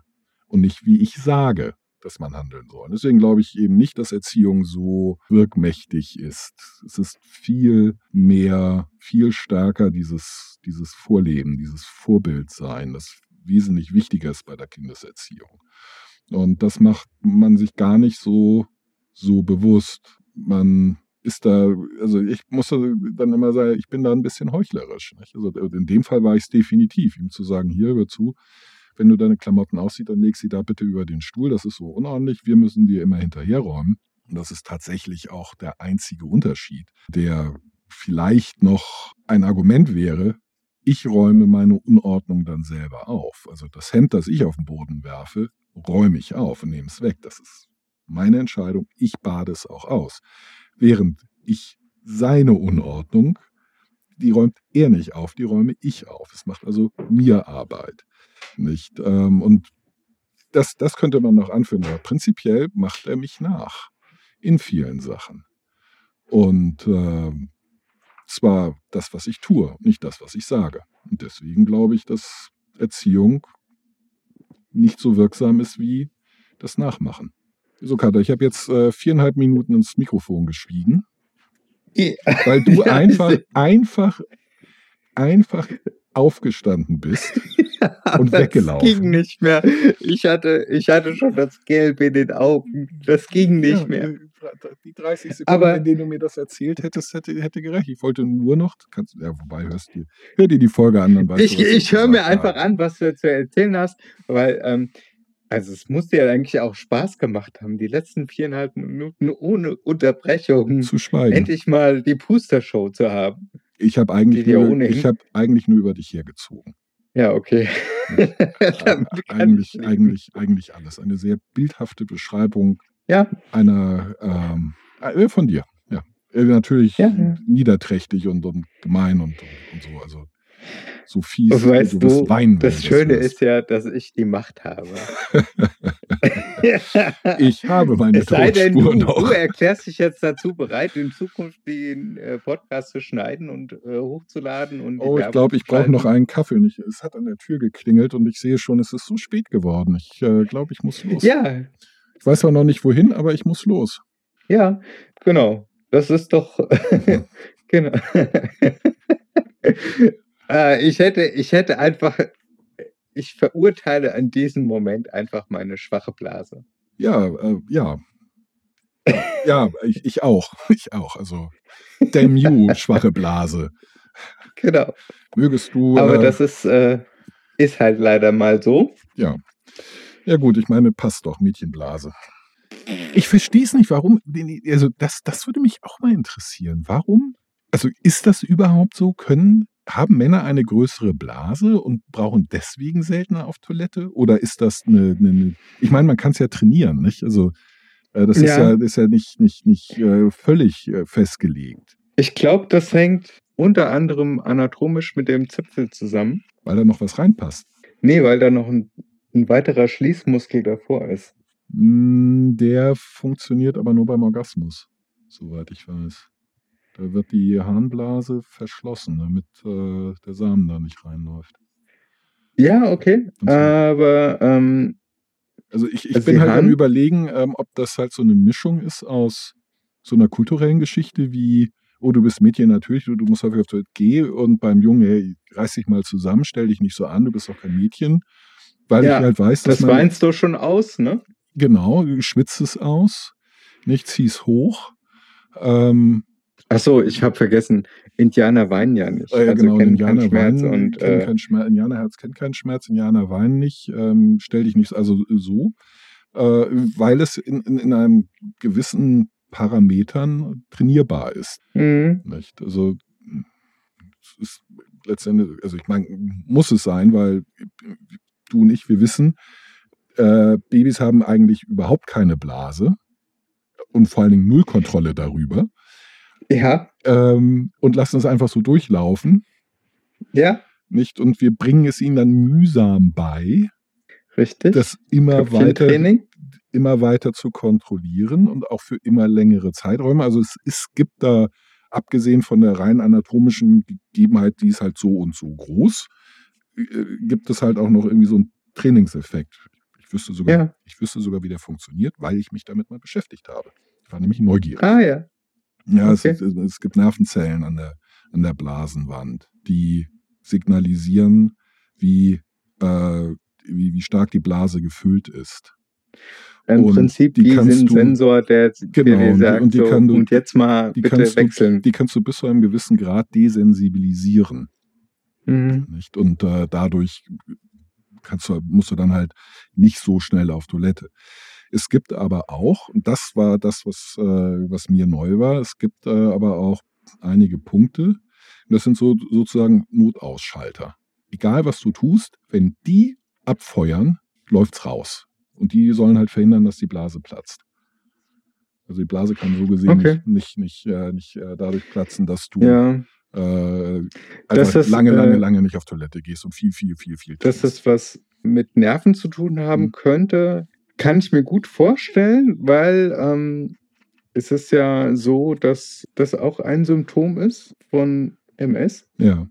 und nicht wie ich sage, dass man handeln soll. Deswegen glaube ich eben nicht, dass Erziehung so wirkmächtig ist. Es ist viel mehr, viel stärker dieses, dieses Vorleben, dieses Vorbildsein, das wesentlich wichtiger ist bei der Kindeserziehung. Und das macht man sich gar nicht so, so bewusst. Man ist da, also ich muss dann immer sagen, ich bin da ein bisschen heuchlerisch. Nicht? Also in dem Fall war ich es definitiv, ihm zu sagen, hier hör zu, wenn du deine Klamotten aussiehst, dann leg sie da bitte über den Stuhl. Das ist so unordentlich. Wir müssen dir immer hinterherräumen. Und das ist tatsächlich auch der einzige Unterschied, der vielleicht noch ein Argument wäre. Ich räume meine Unordnung dann selber auf. Also das Hemd, das ich auf den Boden werfe, räume ich auf und nehme es weg. Das ist meine Entscheidung. Ich bade es auch aus. Während ich seine Unordnung, die räumt er nicht auf, die räume ich auf. Es macht also mir Arbeit. Nicht? Ähm, und das, das könnte man noch anführen, aber prinzipiell macht er mich nach in vielen Sachen. Und ähm, zwar das, was ich tue, nicht das, was ich sage. Und deswegen glaube ich, dass Erziehung nicht so wirksam ist wie das Nachmachen. So, Kater, ich habe jetzt äh, viereinhalb Minuten ins Mikrofon geschwiegen. Weil du Ja, einfach, einfach, einfach aufgestanden bist. Und das weggelaufen. ging nicht mehr. Ich hatte, ich hatte schon das Gelb in den Augen. Das ging nicht Ja, mehr. Die 30 Sekunden, Aber- in denen du mir das erzählt hättest, hätte, hätte gereicht. Ich wollte nur noch, kannst, ja, wobei hörst du, hör dir die Folge an, dann weißt Ich, du, ich höre mir einfach an, was du zu erzählen hast, weil, ähm, also es muss dir eigentlich auch Spaß gemacht haben, die letzten viereinhalb Minuten ohne Unterbrechung Zu schweigen. endlich mal die Puster-Show zu haben. Ich habe eigentlich, nur- ich hab eigentlich nur über dich hergezogen. Ja, okay. Kann eigentlich, eigentlich, eigentlich alles. Eine sehr bildhafte Beschreibung Ja, einer ähm, äh, von dir. Ja. Äh, natürlich Ja, ja. niederträchtig und, und gemein und, und, und so. Also so fies. Und weißt du, weinen, wenn das du Schöne ist ja, dass ich die Macht habe. Ich habe meine es sei denn, du, du erklärst dich jetzt dazu bereit, in Zukunft den äh, Podcast zu schneiden und äh, hochzuladen. Und Oh, ich glaube, ich brauche noch einen Kaffee. Und ich, es hat an der Tür geklingelt und ich sehe schon, es ist so spät geworden. Ich äh, glaube, ich muss los. Ja, Ich weiß zwar noch nicht wohin, aber ich muss los. ja, genau. Das ist doch. genau. Äh, ich, hätte, ich hätte einfach. Ich verurteile an diesem Moment einfach meine schwache Blase. Ja, äh, ja. Ja, ich, ich auch. Ich auch. Also, damn you, schwache Blase. Genau. Mögest du. Aber äh, das ist, äh, ist halt leider mal so. Ja. Ja, gut, ich meine, passt doch, Mädchenblase. Ich verstehe es nicht, warum. Also, das, das würde mich auch mal interessieren. Warum? Also, ist das überhaupt so? Können, haben Männer eine größere Blase und brauchen deswegen seltener auf Toilette? Oder ist das eine. eine, eine ich meine, man kann es ja trainieren, nicht? Also, äh, das ist Ja. ja, ist ja nicht, nicht, nicht äh, völlig äh, festgelegt, Ich glaube, das hängt unter anderem anatomisch mit dem Zipfel zusammen. weil da noch was reinpasst. Nee, weil da noch ein, ein weiterer Schließmuskel davor ist. Mm, Der funktioniert aber nur beim Orgasmus, soweit ich weiß. Da wird die Harnblase verschlossen, damit äh, der Samen da nicht reinläuft. Ja, okay. So. Aber ähm, Also ich, ich Also bin halt am Harn- überlegen, ähm, ob das halt so eine Mischung ist aus so einer kulturellen Geschichte wie, oh, du bist Mädchen natürlich, du, du musst häufig auf Toilette gehen und beim Jungen, hey, reiß dich mal zusammen, stell dich nicht so an, du bist doch kein Mädchen. Weil Ja, ich halt weiß, dass das man, weinst du schon aus, ne? genau, du schwitzt es aus, nicht zieh's hoch. Ähm, Achso, ich habe vergessen, Indianer weinen ja nicht. Äh, also genau, kennen Indianer keinen Schmerz weinen, und äh, keinen Schmerz, Indianerherz kennt keinen Schmerz, Indianer weinen nicht, ähm, stell dich nicht, also so, äh, weil es in, in, in einem gewissen Parametern trainierbar ist. mh, Nicht? Also es ist letztendlich, also ich meine, muss es sein, weil du und ich, wir wissen, äh, Babys haben eigentlich überhaupt keine Blase und vor allen Dingen null Kontrolle darüber ja, ähm, und lassen es einfach so durchlaufen. ja, nicht? Und wir bringen es ihnen dann mühsam bei, richtig. das immer weiter, immer weiter zu kontrollieren und auch für immer längere Zeiträume. Also es, es gibt da, abgesehen von der rein anatomischen Gegebenheit, die ist halt so und so groß, äh, gibt es halt auch noch irgendwie so einen Trainingseffekt. Ich wüsste sogar, Ja. ich wüsste sogar, wie der funktioniert, weil ich mich damit mal beschäftigt habe. Ich war nämlich neugierig. Ah ja. Ja, es, Okay. es, es gibt Nervenzellen an der, an der Blasenwand, die signalisieren, wie, äh, wie, wie stark die Blase gefüllt ist. Im Und Prinzip die wie ein Sensor, der, der Genau, dir und die- sagt, und die so, du- und jetzt mal die bitte kannst du- wechseln. Die kannst du bis zu einem gewissen Grad desensibilisieren. Mhm. Nicht? Und äh, dadurch kannst du, musst du dann halt nicht so schnell auf Toilette. Es gibt aber auch, und das war das, was, äh, was mir neu war, es gibt äh, aber auch einige Punkte. Das sind so sozusagen Notausschalter. Egal was du tust, wenn die abfeuern, läuft's raus. Und die sollen halt verhindern, dass die Blase platzt. Also die Blase kann so gesehen Okay. nicht, nicht, nicht, äh, nicht äh, dadurch platzen, dass du Ja, äh, Das ist, lange, lange, äh, lange nicht auf Toilette gehst und viel, viel, viel, viel. dass das was mit Nerven zu tun haben Mhm. könnte, kann ich mir gut vorstellen, weil ähm, es ist ja so, dass das auch ein Symptom ist von MS, Ja.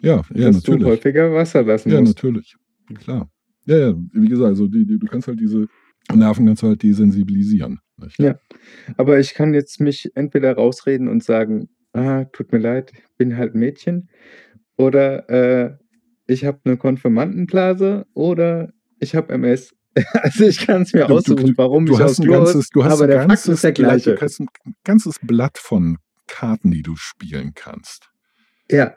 Ja, ja, dass du natürlich. häufiger Wasser lassen Ja, musst. natürlich. Klar. Ja, ja, wie gesagt, also die, die, du kannst halt diese, Nerven kannst du halt desensibilisieren. Nicht? Ja. Aber ich kann jetzt mich entweder rausreden und sagen, ah, tut mir leid, ich bin halt Mädchen. Oder äh, ich habe eine Konfirmandenblase oder ich habe MS. Also ich kann es mir Du- du- aussuchen, warum Du ich hast ein ganzes, du hast aber ein der Fakt ganzes, ist der Blatt- gleiche. du hast ein ganzes Blatt von Karten, die du spielen kannst. Ja,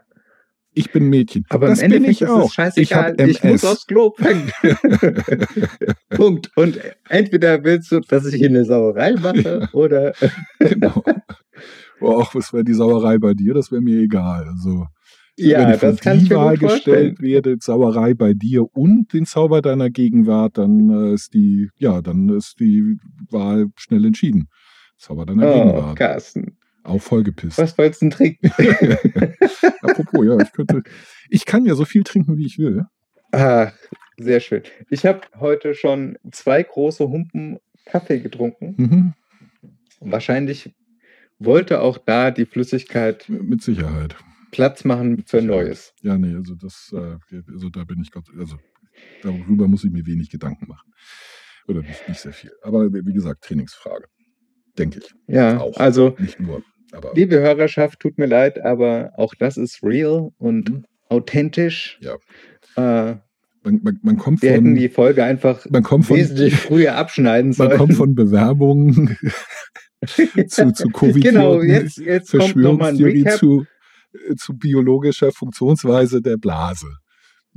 Ich bin Mädchen. aber das im bin Endeffekt ich auch. ist es scheißegal. Ich Ich, muss aufs Klo. Punkt. Und entweder willst du, dass ich hier eine Sauerei mache oder genau. Oh, auch was wäre die Sauerei bei dir? Das wäre mir egal. Also, wenn ja, ich vor das kann die ich mir gestellt werde, Sauerei bei dir und den Zauber deiner Gegenwart, dann äh, ist die, ja, dann ist die Wahl schnell entschieden. Zauber deiner Oh, Gegenwart. Carsten, Auch vollgepisst. was wolltest du denn trinken? Apropos, ja, ich könnte, ich kann ja so viel trinken, wie ich will. Ah, sehr schön. Ich habe heute schon zwei große Humpen Kaffee getrunken. Mhm. Wahrscheinlich wollte auch da die Flüssigkeit Mit Sicherheit. Platz machen für. Neues. Ja, nee, also das, äh, also da bin ich Gott, also darüber muss ich mir wenig Gedanken machen. Oder nicht, nicht sehr viel. Aber wie gesagt, Trainingsfrage. Denke ich. Ja, Auch. also Nicht nur. Aber liebe Hörerschaft, tut mir leid, aber auch das ist real und Mhm. authentisch. Ja. Äh, man, man, man kommt wir hätten von, die Folge einfach man kommt von, wesentlich früher abschneiden man sollen. kommt von Bewerbungen zu, zu covid genau, jetzt, jetzt kommt nochmal ein Verschwörungstheorie Recap. zu, zu biologischer Funktionsweise der Blase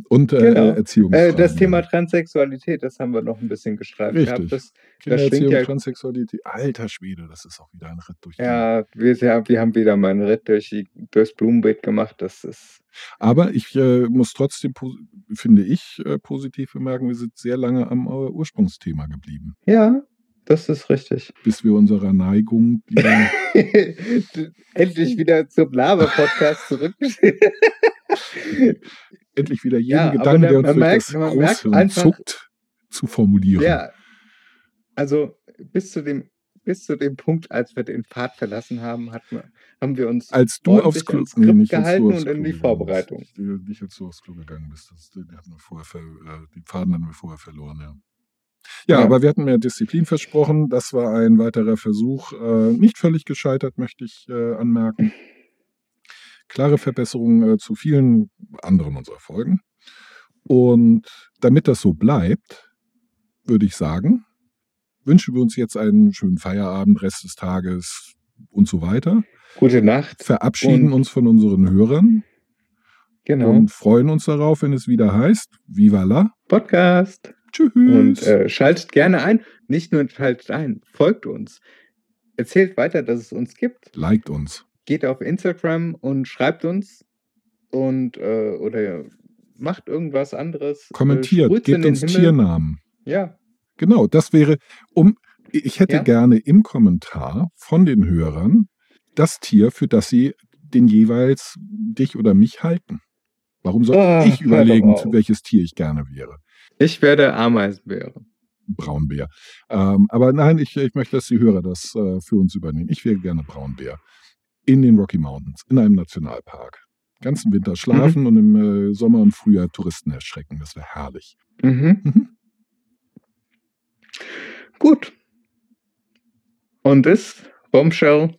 und äh, Genau. Erziehungsfragen. Äh, das Thema Transsexualität, das haben wir noch ein bisschen gestreift Richtig. gehabt. Das, Kindererziehung, schwingt ja- Transsexualität. Alter Schwede, das ist auch wieder ein Ritt durch die ja, wir, ja, wir haben wieder mal einen Ritt durch die, durchs Blumenbeet gemacht. Das ist Aber ich äh, muss trotzdem, finde ich, äh, positiv bemerken, wir sind sehr lange am äh, Ursprungsthema geblieben, ja, das ist richtig. bis wir unserer Neigung, wieder, Endlich wieder zum Laber-Podcast zurück. endlich wieder jeden Ja, Gedanken, da- der uns man durch merkt- das merkt einfach- zuckt, zu formulieren. ja, also bis zu dem bis zu dem Punkt, als wir den Pfad verlassen haben, man, haben wir uns Als du aufs Klo, Skript du gehalten und in die Vorbereitung. Äh, Nicht als du aufs Klo gegangen bist. Das, die, hatten wir vorher äh, die Faden hatten wir vorher verloren, ja. Ja, Ja. aber wir hatten mehr Disziplin versprochen. Das war ein weiterer Versuch. Äh, nicht völlig gescheitert, möchte ich äh, anmerken. Klare Verbesserungen äh, zu vielen anderen unserer Folgen. Und damit das so bleibt, würde ich sagen, wünschen wir uns jetzt einen schönen Feierabend, Rest des Tages und so weiter Gute Nacht. verabschieden uns von unseren Hörern Genau. und freuen uns darauf, wenn es wieder heißt, Viva la, Podcast. Tschüss. Und äh, schaltet gerne ein. Nicht nur schaltet ein, folgt uns. Erzählt weiter, dass es uns gibt. Liked uns. Geht auf Instagram und schreibt uns. Und äh, oder macht irgendwas anderes. äh, Kommentiert, in gebt uns Himmel. Tiernamen. Ja. Genau, das wäre, um, ich hätte Ja. gerne im Kommentar von den Hörern das Tier, für das sie den jeweils dich oder mich halten. Warum soll Ah, ich überlegen, welches Tier ich gerne wäre? Ich werde Ameisenbäre. Braunbär. Ähm, aber nein, ich, ich möchte, dass die Hörer das äh, für uns übernehmen. Ich wäre gerne Braunbär. In den Rocky Mountains, in einem Nationalpark. Ganzen Winter schlafen und im äh, Sommer und Frühjahr Touristen erschrecken. Das wäre herrlich. Mhm. Mhm. Gut. Und das Bombshell.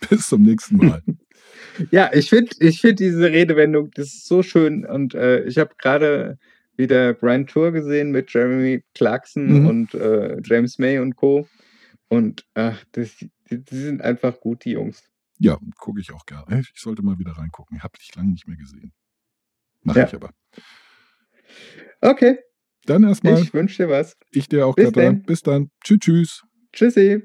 Bis zum nächsten Mal. Ja, ich finde ich find diese Redewendung, das ist so schön. Und äh, ich habe gerade wieder Grand Tour gesehen mit Jeremy Clarkson Mhm. und äh, James May und Co. Und ach, das, die, die sind einfach gut, die Jungs. ja, gucke ich auch gerne. Ich sollte mal wieder reingucken. Habe dich lange nicht mehr gesehen. Mache Ja. ich aber. Okay, Dann erstmal, ich, ich wünsche dir was. dir auch, Bis Katha. Bis dann. Tschüss, tschüss. Tschüssi.